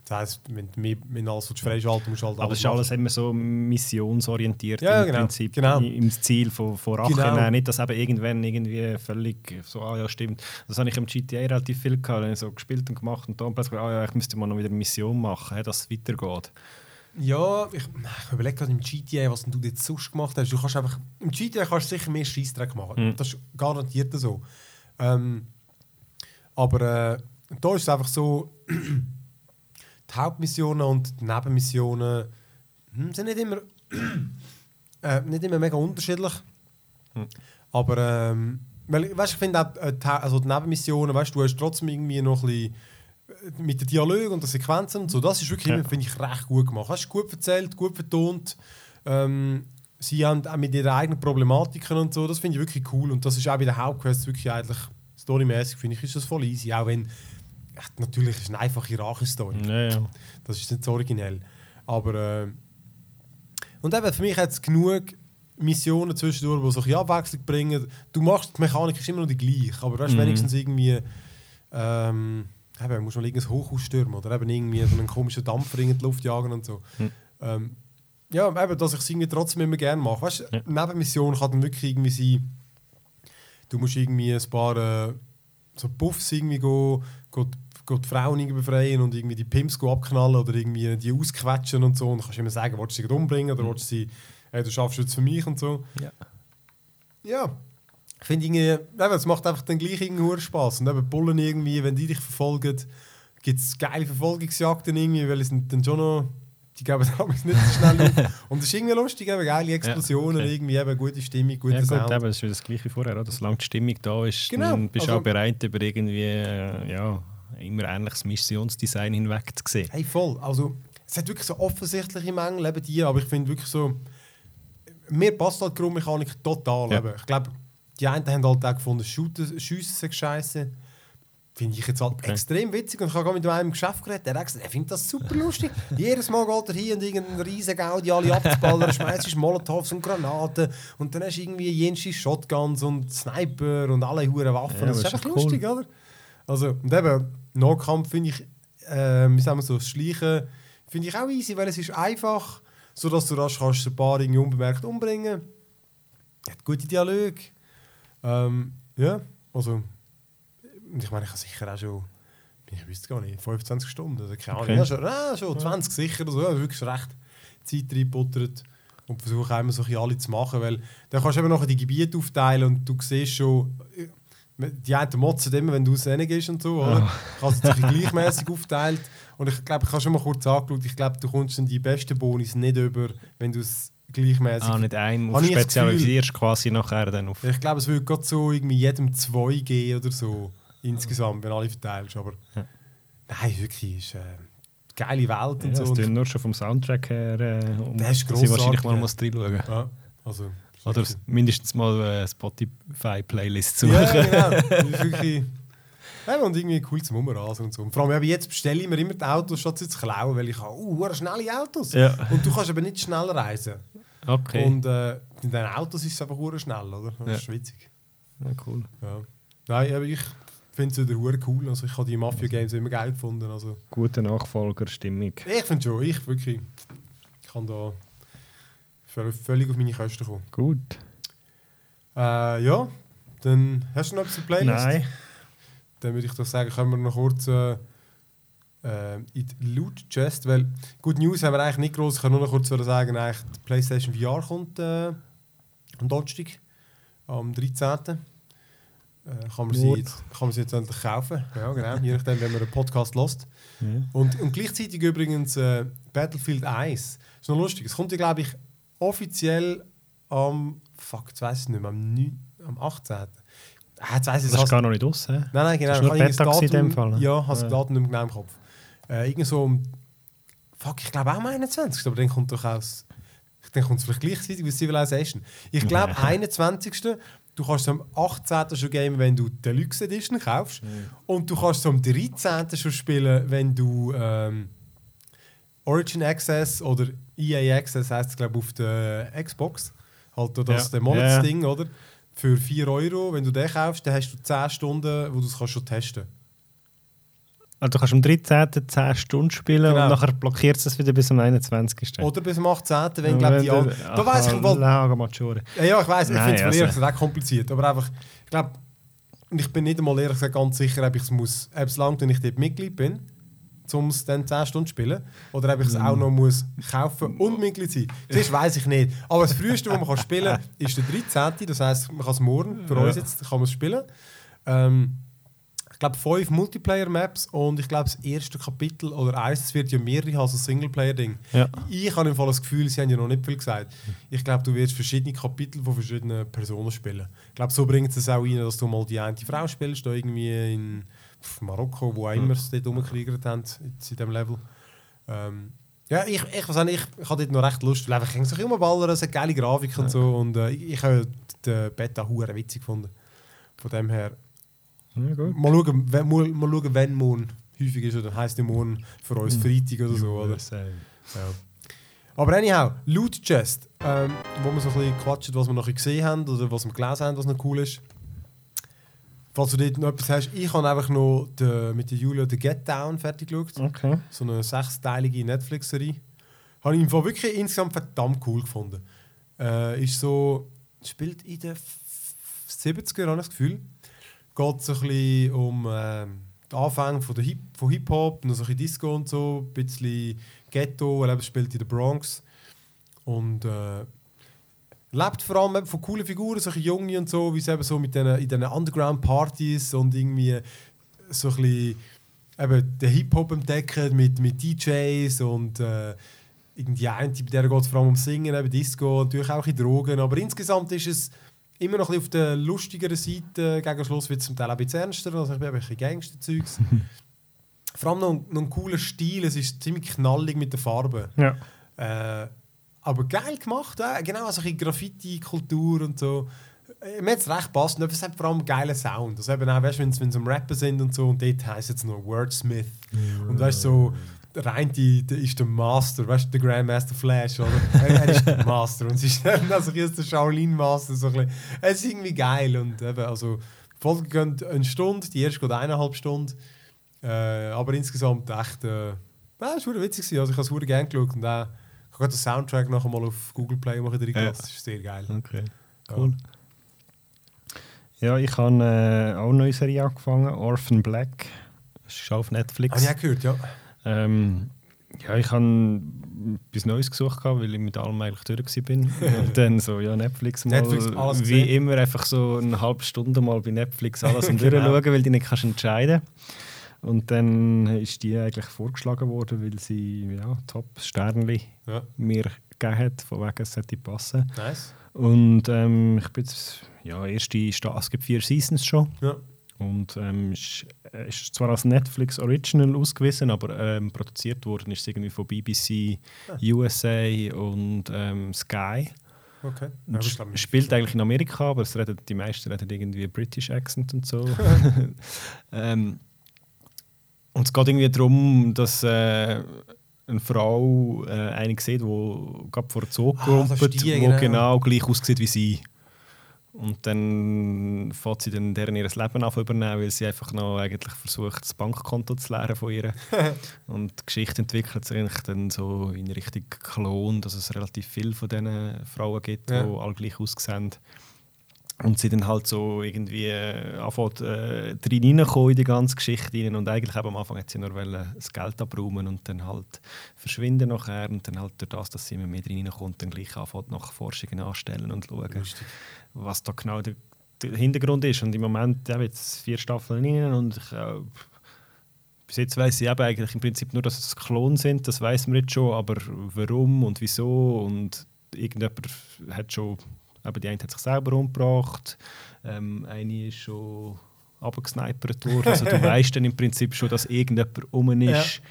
Das heisst, wenn du mehr, wenn alles so freischalten musst, du halt Aber es ist alles immer so missionsorientiert Ja, im genau, Prinzip. genau. Im Ziel von, von Rache. Genau. Nicht, dass eben irgendwann irgendwie völlig so, ah ja, stimmt. Das habe ich im GTA relativ viel gehabt. Dann so gespielt und gemacht und dann plötzlich, ah ja, ich müsste mal noch wieder eine Mission machen, dass es weitergeht. Ja, ich, ich überlege gerade im GTA, was du jetzt sonst gemacht hast. Du kannst einfach, Im GTA kannst du sicher mehr Scheissdreck machen. Mhm. Das ist garantiert so. Ähm, aber äh, da ist es einfach so, die Hauptmissionen und die Nebenmissionen hm, sind nicht immer, äh, nicht immer mega unterschiedlich. Mhm. Aber ähm, weil, weißt, ich finde auch äh, die, also die Nebenmissionen, weißt, du hast trotzdem irgendwie noch ein bisschen mit den Dialogen und den Sequenzen und so, das ist wirklich, Ja. finde ich, recht gut gemacht. Hast du gut erzählt, gut vertont. Ähm, sie haben auch mit ihren eigenen Problematiken und so, das finde ich wirklich cool. Und das ist auch bei den Hauptquests wirklich eigentlich storymäßig, finde ich, ist das voll easy. Auch wenn, echt, natürlich ist es eine einfache Rache-Story. Ja, ja. Das ist nicht so originell. Aber. Äh, und eben, für mich hat es genug Missionen zwischendurch, die so ein Abwechslung bringen. Du machst, die Mechanik ist immer noch die gleiche, aber weißt, Mhm. wenigstens irgendwie. Ähm, eben, musst du mal irgendein Hochhaus stürmen oder eben irgendwie so einen komischen Dampfer in die Luft jagen und so. Mhm. Ähm, ja, eben, dass ich es irgendwie trotzdem immer gerne mache. Weißt du, Ja. Nebenmission kann dann wirklich irgendwie sein, du musst irgendwie ein paar äh, so Puffs irgendwie go, go die Frauen irgendwie befreien und irgendwie die Pimps abknallen oder irgendwie die ausquetschen und so. Und dann kannst du immer sagen, willst du sie umbringen oder willst du sie, hey, du schaffst jetzt für mich und so. Ja. Ja. Ich finde irgendwie, es macht einfach dann gleich irgendwie Spaß. Und eben Bullen irgendwie, wenn die dich verfolgen, gibt es geile Verfolgungsjagden irgendwie, weil es sind dann schon noch, die geben damals nicht so schnell auf. Und es ist irgendwie lustig, eben geile Explosionen, okay. irgendwie eben gute Stimmung, guter Ja, gut, Sound. eben, das ist wieder das Gleiche vorher. Oder? Solange die Stimmung da ist, Genau, dann bist du also- auch bereit, über irgendwie äh, ja, immer ähnliches Missionsdesign hinweg zu sehen. Hey, voll. Also, es hat wirklich so offensichtliche Mängel, eben die, aber ich finde wirklich so, mir passt halt die Grundmechanik total. Ja. Eben. Ich glaube, die einen haben halt auch gefunden, Schiessen scheiße. Finde ich jetzt halt Okay. extrem witzig. Und ich habe gerade mit einem im Geschäft geredet, der hat gesagt, er findet das super lustig. Jedes Mal geht er hier und irgendeinen riesen Gaudi alle abzuballern, schmeißt Molotovs und Granaten und dann hast du irgendwie jenste Shotguns und Sniper und alle hure Waffen. Ja, das ist einfach cool. lustig, oder? Also, und eben, Nahkampf finde ich, äh, wie sagen wir so, das Schleichen finde ich auch easy, weil es ist einfach, sodass du rasch kannst ein paar irgendwie unbemerkt umbringen. Hat gute Dialoge. Ähm, ja, also, ich meine, ich habe sicher auch schon, ich wüsste gar nicht, 25 Stunden oder keine Ahnung, Okay. ja, schon, ja, schon 20 sicher oder so, also wirklich recht Zeit reingebuttert und versuche immer so ein bisschen alle zu machen, weil dann kannst du eben nachher die Gebiete aufteilen und du siehst schon, äh, die einen motzen immer, wenn du aus denen gehst und so, oder? Ich habe es jetzt ein bisschen gleichmäßig aufteilt und ich glaube, ich habe schon mal kurz angeschaut, ich glaube, du kommst dann die besten Bonis nicht über, wenn du es gleichmäßig Ah, nicht ein, das spezialisierst quasi nachher dann auf. ich glaube, es würde gerade so irgendwie jedem zwei geben oder so insgesamt, wenn alle verteilst. Aber Ja. nein, wirklich ist äh, geile Welt Ja, und so. das nur schon vom Soundtrack her. Äh, um, Der ist ich wahrscheinlich grossartig, mal ja. muss reinschauen. ja, also, Oder mindestens mal eine Spotify-Playlist suchen. ja, genau. Das wirklich. Ja, und irgendwie cool zum Umrasen und so. Und vor allem jetzt bestelle ich mir immer die Autos, statt sie zu klauen, weil ich habe uh, schnelle Autos. Ja. Und du kannst aber nicht schnell reisen. Okay. Und äh, in den Autos ist es einfach schnell, oder? Das Ja. ist witzig. ja, cool. Ja. Nein, aber ich finde es wieder cool. Also ich habe die Mafia-Games immer geil gefunden. Also, Gute Nachfolgerstimmung. Ich finde schon, ich wirklich. Ich kann da völ- völlig auf meine Kosten kommen. Gut. Äh, ja, dann hast du noch etwas zur Playlist? Nein. Dann würde ich doch sagen, können wir noch kurz äh, äh, in die Loot Chest, weil Good News haben wir eigentlich nicht groß. Ich kann nur noch kurz sagen, eigentlich die PlayStation VR kommt äh, am Donnerstag, am 13. Äh, kann, man sie jetzt, kann man sie jetzt endlich kaufen. Ja, genau. Je nachdem, wenn man einen Podcast lost. Ja. Und, und gleichzeitig übrigens äh, Battlefield 1. Ist noch lustig. Es kommt ja, glaube ich, offiziell am. Fuck, jetzt weiß ich nicht mehr. Am, 9, am 18. Ah, jetzt weiss ich. Das ist gar noch nicht aus. Nein, nein, genau. Das ist nur Beta in dem Fall. Ja, hast Ja. das Datum nicht mehr genau im Kopf. Äh, irgend so am. Fuck, ich glaube auch am 21. Aber dann kommt doch aus. Dann kommt es vielleicht gleichzeitig wie Civilization. Ich glaube, 21. Du kannst es am 18. schon gamen, wenn du die Deluxe Edition kaufst. Und du kannst es am 13. schon spielen, wenn du ähm, Origin Access oder EA Access heißt es, glaube auf der Xbox. Halt das Ja. der Monatsding, oder? Für 4 Euro, wenn du den kaufst, dann hast du 10 Stunden, wo du es kannst schon testen Also du kannst am 13. 10 Stunden spielen Genau. und nachher blockiert es das wieder bis am 21. Oder bis am 18. wenn, glaube die an... Da weiss ich, Maggiore. ja, ja, ich weiß, ich finde es also- ehrlich gesagt auch kompliziert. Aber einfach, ich glaube, ich bin nicht einmal ehrlich gesagt ganz sicher, ob ich es muss, ob es langt, wenn ich dort Mitglied bin, um es dann 10 Stunden zu spielen, oder ob ich es Mhm. auch noch muss kaufen und Mitglied sein. Das weiß ich nicht. Aber das früheste, was man kann spielen kann, ist der 13. Das heisst, man kann es morgen, für Ja. uns jetzt, kann man es spielen. Ähm, ich glaube, fünf Multiplayer-Maps und ich glaube, das erste Kapitel oder eins, es wird ja mehrere haben, so ein Singleplayer-Ding. Ja. Ich habe im Fall das Gefühl, sie haben ja noch nicht viel gesagt. Ich glaube, du wirst verschiedene Kapitel von verschiedenen Personen spielen. Ich glaube, so bringt es auch rein, dass du mal die eine Frau spielst, da irgendwie in Marokko, wo auch immer sie dort rumgekriegt haben, in diesem Level. Ähm, ja, ich, ich, weiß nicht, ich, ich habe dort noch recht Lust, weil einfach so immer ballern, es hat geile Grafik und so und äh, ich, ich habe die Beta hure witzig gefunden. Von dem her, Gut. mal schauen, wenn, mal, mal schauen, wenn morgen häufig ist, dann heisst der morgen für uns Freitag oder so, oder? Ja. Aber anyhow, Loot Chest, ähm, wo wir so ein bisschen quatschen, was wir noch gesehen haben oder was wir gelesen haben, was noch cool ist. Falls du dort noch etwas hast, ich habe einfach noch den, mit der Julia The Get Down fertig geschaut. Okay. So eine sechsteilige Netflix-Serie. Habe ich im Fall wirklich insgesamt verdammt cool gefunden. Äh, ist so, spielt in den 70er, habe ich das Gefühl. Geht so ein bisschen um ähm, den Anfang von, Hip von Hip-Hop, noch so ein bisschen Disco und so, ein bisschen Ghetto, er spielt in der Bronx. Und äh, lebt vor allem von coolen Figuren, solche Junge und so, wie es eben so mit den, in diesen Underground-Partys und irgendwie so ein bisschen eben den Hip-Hop entdecken mit, mit DJs und äh, irgendwie ein Typ, der geht vor allem um Singen, eben Disco, natürlich auch in Drogen, aber insgesamt ist es immer noch ein bisschen auf der lustigeren Seite, gegen Schluss wird es zum Teil auch ein bisschen ernster, also ich bin ein bisschen Gangster-Zeugs. vor allem noch, ein- noch ein cooler Stil, es ist ziemlich knallig mit den Farben. Ja. Äh, aber geil gemacht, äh, genau, also ein Graffiti-Kultur und so. Äh, Mir hat es recht gepasst und es hat vor allem einen geilen Sound. Also eben auch, weißt, wenn sie am Rappen sind und so, und dort heisst es noch Wordsmith. Und weißt so, der eine die, der ist der Master, weißt du, der Grandmaster Flash, oder? er, er ist der Master und sie ist dann also ist der Shaolin Master. So ein bisschen. Es ist irgendwie geil und eben, also, die Folge geht eine Stunde, die erste geht eineinhalb Stunden. Äh, aber insgesamt echt, äh, ja, es war witzig. gewesen. Also ich habe es sehr gerne geschaut und auch, ich habe den Soundtrack nachher mal auf Google Play machen reingelassen. Ja. Das ist sehr geil. Okay. Ja. Cool. Ja, ich habe äh, auch eine neue Serie angefangen, Orphan Black. Das ist auf Netflix. Habe ich auch gehört, ja. Ähm, ja, ich habe etwas Neues gesucht, weil ich mit allem eigentlich durch war. Und dann so, ja, Netflix mal. Netflix, alles wie immer einfach so eine halbe Stunde mal bei Netflix alles am Genau. durchschauen, weil du nicht kannst entscheiden Und dann ist die eigentlich vorgeschlagen worden, weil sie ja, Top-Sternli ja. mir gegeben hat, von wegen es sollte passen. Nice. Und ähm, ich bin jetzt, ja, erste Sta es gibt vier Seasons schon. Ja. Und ähm, ist, äh, ist zwar als Netflix Original ausgewiesen, aber ähm, produziert worden ist es irgendwie von BBC, USA und ähm, Sky. Okay. Ja, es ich glaub, spielt eigentlich in Amerika, aber es redet, die meisten reden irgendwie British Accent und so. ähm, und es geht irgendwie darum, dass äh, eine Frau äh, eine sieht, die gerade vor den Zoo Ah, ist die, die genau. genau gleich aussieht wie sie. Und dann fährt sie dann deren ihr Leben auf übernehmen, weil sie einfach noch eigentlich versucht, das Bankkonto zu leeren von ihr. und die Geschichte entwickelt sich eigentlich dann so in Richtung Klon, dass es relativ viele von diesen Frauen gibt, Ja. die alle gleich aussehen. Und sie dann halt so irgendwie äh, anfängt, äh, drin reinkommen in die ganze Geschichte rein. Und eigentlich eben am Anfang hat sie nur wollen, das Geld abräumen und dann halt verschwinden nachher. Und dann halt durch das, dass sie immer mehr drin reinkommt, dann gleich anfängt nach Forschungen anstellen und schauen, Lustig. was da genau der, der Hintergrund ist. Und im Moment ja, jetzt vier Staffeln rein und ich, äh, bis jetzt weiß ich eben eigentlich im Prinzip nur, dass es Klonen sind, das weiß man jetzt schon, aber warum und wieso und irgendjemand hat schon, eben die eine hat sich selber umgebracht, ähm, eine ist schon abgesnipert worden, also du weißt dann im Prinzip schon, dass irgendjemand um ist,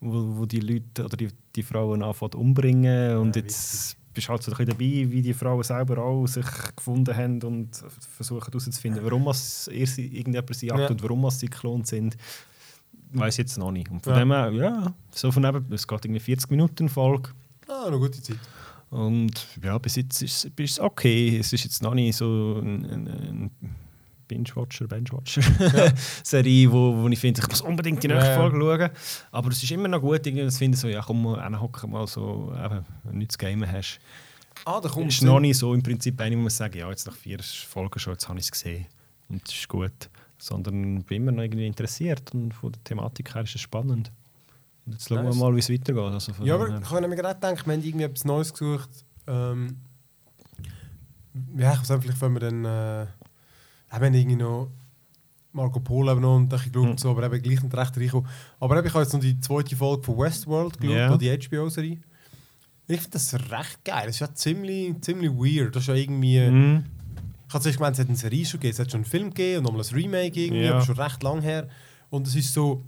wo, wo die Leute oder die, die Frauen anfangen umbringen und Ja, jetzt bist du halt so ein bisschen dabei, wie die Frauen selber auch sich gefunden haben und versuchen herauszufinden, warum es irgendjemand sie jagt Ja. und warum es sie geklont sind. Weiß jetzt noch nicht. Und von Ja. dem her, ja, so von eben, es geht irgendwie 40 Minuten Folge. Ah, eine gute Zeit. Und ja, bis jetzt ist es es okay. Es ist jetzt noch nicht so ein, ein, ein Binge-Watcher, Bench-Watcher-Serie, wo, wo ich finde, ich muss unbedingt die nächste Ja. Folge schauen. Aber es ist immer noch gut, irgendwie, das finde ich so, ja komm mal, hinhocken mal so, eben, wenn du nichts zu gamen hast. Ah, da kommt ist noch nicht so im Prinzip eine, wo man sagen, ja, jetzt nach vier Folgen schon, jetzt habe ich es gesehen und es ist gut. Sondern bin immer noch irgendwie interessiert und von der Thematik her ist es spannend. Jetzt schauen Nice. wir mal, wie es weitergeht. Also Ja, aber ich habe mir gerade gedacht, wir haben irgendwie etwas Neues gesucht. Ähm, ja, ich weiß nicht, vielleicht wenn wir dann. Äh, haben wir irgendwie noch Marco Polo noch und ein bisschen geschaut, Mhm. und so, aber eben gleich nicht recht reingekommen. Aber eben, ich habe jetzt noch die zweite Folge von Westworld geschaut, noch die HBO-Serie. Ich finde das recht geil. Das ist ja ziemlich, ziemlich weird. Das ist ja irgendwie. Mhm. Ich habe zuerst gemeint, es hat eine Serie schon gegeben, es hat schon einen Film gegeben und nochmal ein Remake irgendwie, Ja. aber schon recht lang her. Und es ist so,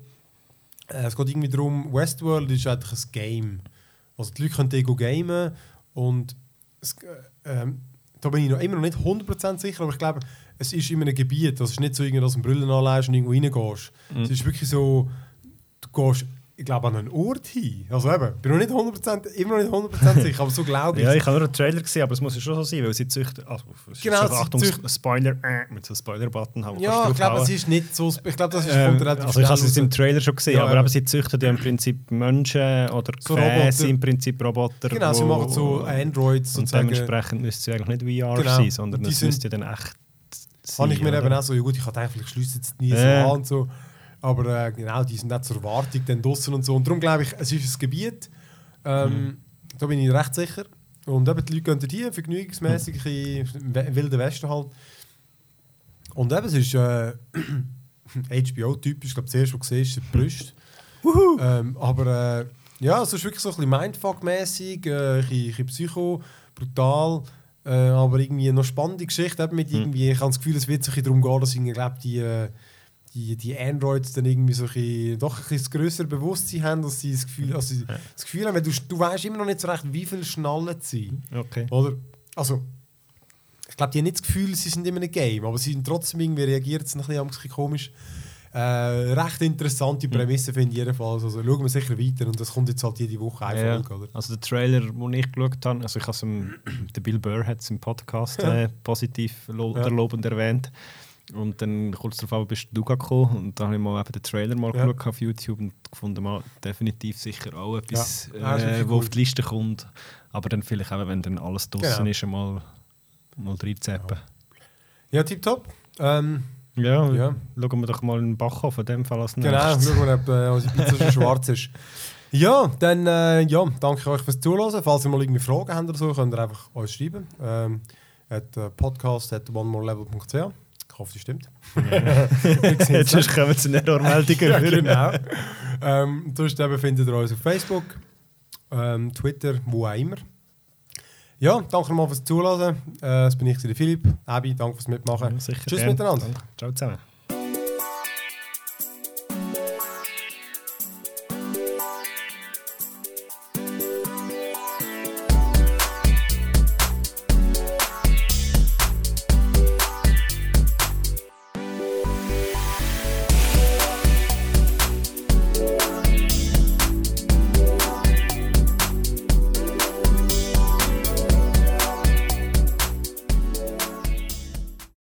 es geht irgendwie darum, Westworld ist eigentlich ein Game. Also die Leute können Ego gamen und es, äh, ähm, da bin ich noch immer noch nicht 100% sicher, aber ich glaube, es ist in einem Gebiet, das ist nicht so, dass du Brille anlegst und irgendwo reingehst. Mhm. Es ist wirklich so, du gehst, ich glaube, an einen Ort hin. Also eben, bin noch nicht 100%, immer noch nicht 100% sicher, aber so glaube ich. Ja, ich habe nur einen Trailer gesehen, aber es muss ja schon so sein, weil sie züchten. Also, Genau, so, sie Achtung, züchten- Spoiler, äh, mit so einem Spoiler-Button Ja, ich glaube, es ist nicht so. Ich glaube, das ist, Ähm, relativ also ich habe es im. Trailer schon gesehen, Ja, aber eben. sie züchten ja im Prinzip Menschen oder So Gefäße, im Prinzip Roboter. Genau, sie machen so Androids Und sozusagen. dementsprechend müsste es ja eigentlich nicht VR Genau. sein, sondern es müsste ja dann echt. Habe ich mir eben auch so, ja gut, ich hatte eigentlich schließt jetzt nie so an und so. Aber äh, genau, die sind auch zur Wartung dann draussen und so. Und darum glaube ich, es ist ein Gebiet, ähm, Mhm. da bin ich recht sicher. Und eben, die Leute gehen hin, vergnügungsmäßig in we- wilden Westen halt. Und eben, es ist äh, HBO-typisch, ich glaube, das erste, was du siehst, ist die Brüste. Ähm, aber äh, ja, es ist wirklich so ein bisschen Mindfuck-mäßig, äh, ein bisschen- Psycho, brutal, äh, aber irgendwie noch spannende Geschichte. Eben mit irgendwie, ich habe das Gefühl, es wird sich darum gehen, dass irgendwie, glaub, die, äh, die, die Androids dann irgendwie so ein doch ein bisschen grösseres Bewusstsein haben, dass sie das Gefühl, also das Gefühl haben, du, du weißt immer noch nicht so recht, wie viel schnallen sie. Okay. Oder? Also, ich glaube, die haben nicht das Gefühl, sie sind in einem Game, aber sie sind trotzdem irgendwie reagiert es ein bisschen, ein bisschen komisch. Äh, recht interessante Prämisse finde ich jedenfalls. Also schauen wir sicher weiter und das kommt jetzt halt jede Woche eine Ja, Folge, oder? also der Trailer, den ich geschaut habe, also ich habe es im, der Bill Burr hat es im Podcast äh, positiv lo Ja. lobend erwähnt. Und dann kurz darauf bist du gekommen und dann habe ich mal eben den Trailer mal Ja. geschaut auf YouTube und gefunden, mal definitiv sicher auch etwas, Ja. Ja, äh, wo cool. auf die Liste kommt. Aber dann vielleicht eben, wenn dann alles draußen Genau. ist, mal, mal reinzappen. Ja, tipptopp. Ähm, Ja, Ja. schauen wir doch mal in den Bach auf, in dem Fall als genau, nächstes. schauen wir, ob äh, unsere Pizza schon schwarz ist. Ja, dann äh, ja, danke ich euch fürs Zuhören. Falls ihr mal irgendwie Fragen habt oder so, könnt ihr einfach uns schreiben. Ähm, at äh, podcast at onemorelevel.ch Ich hoffe, das stimmt. Jetzt sonst kommen zu einer Meldung ja, genau. ähm, sonst eben findet ihr uns auf Facebook, ähm, Twitter, wo auch immer. Ja, danke nochmal fürs Zuhören. Äh, das bin ich, der Philipp. Abi, danke fürs Mitmachen. Ja, Tschüss gern. miteinander. Danke. Ciao zusammen.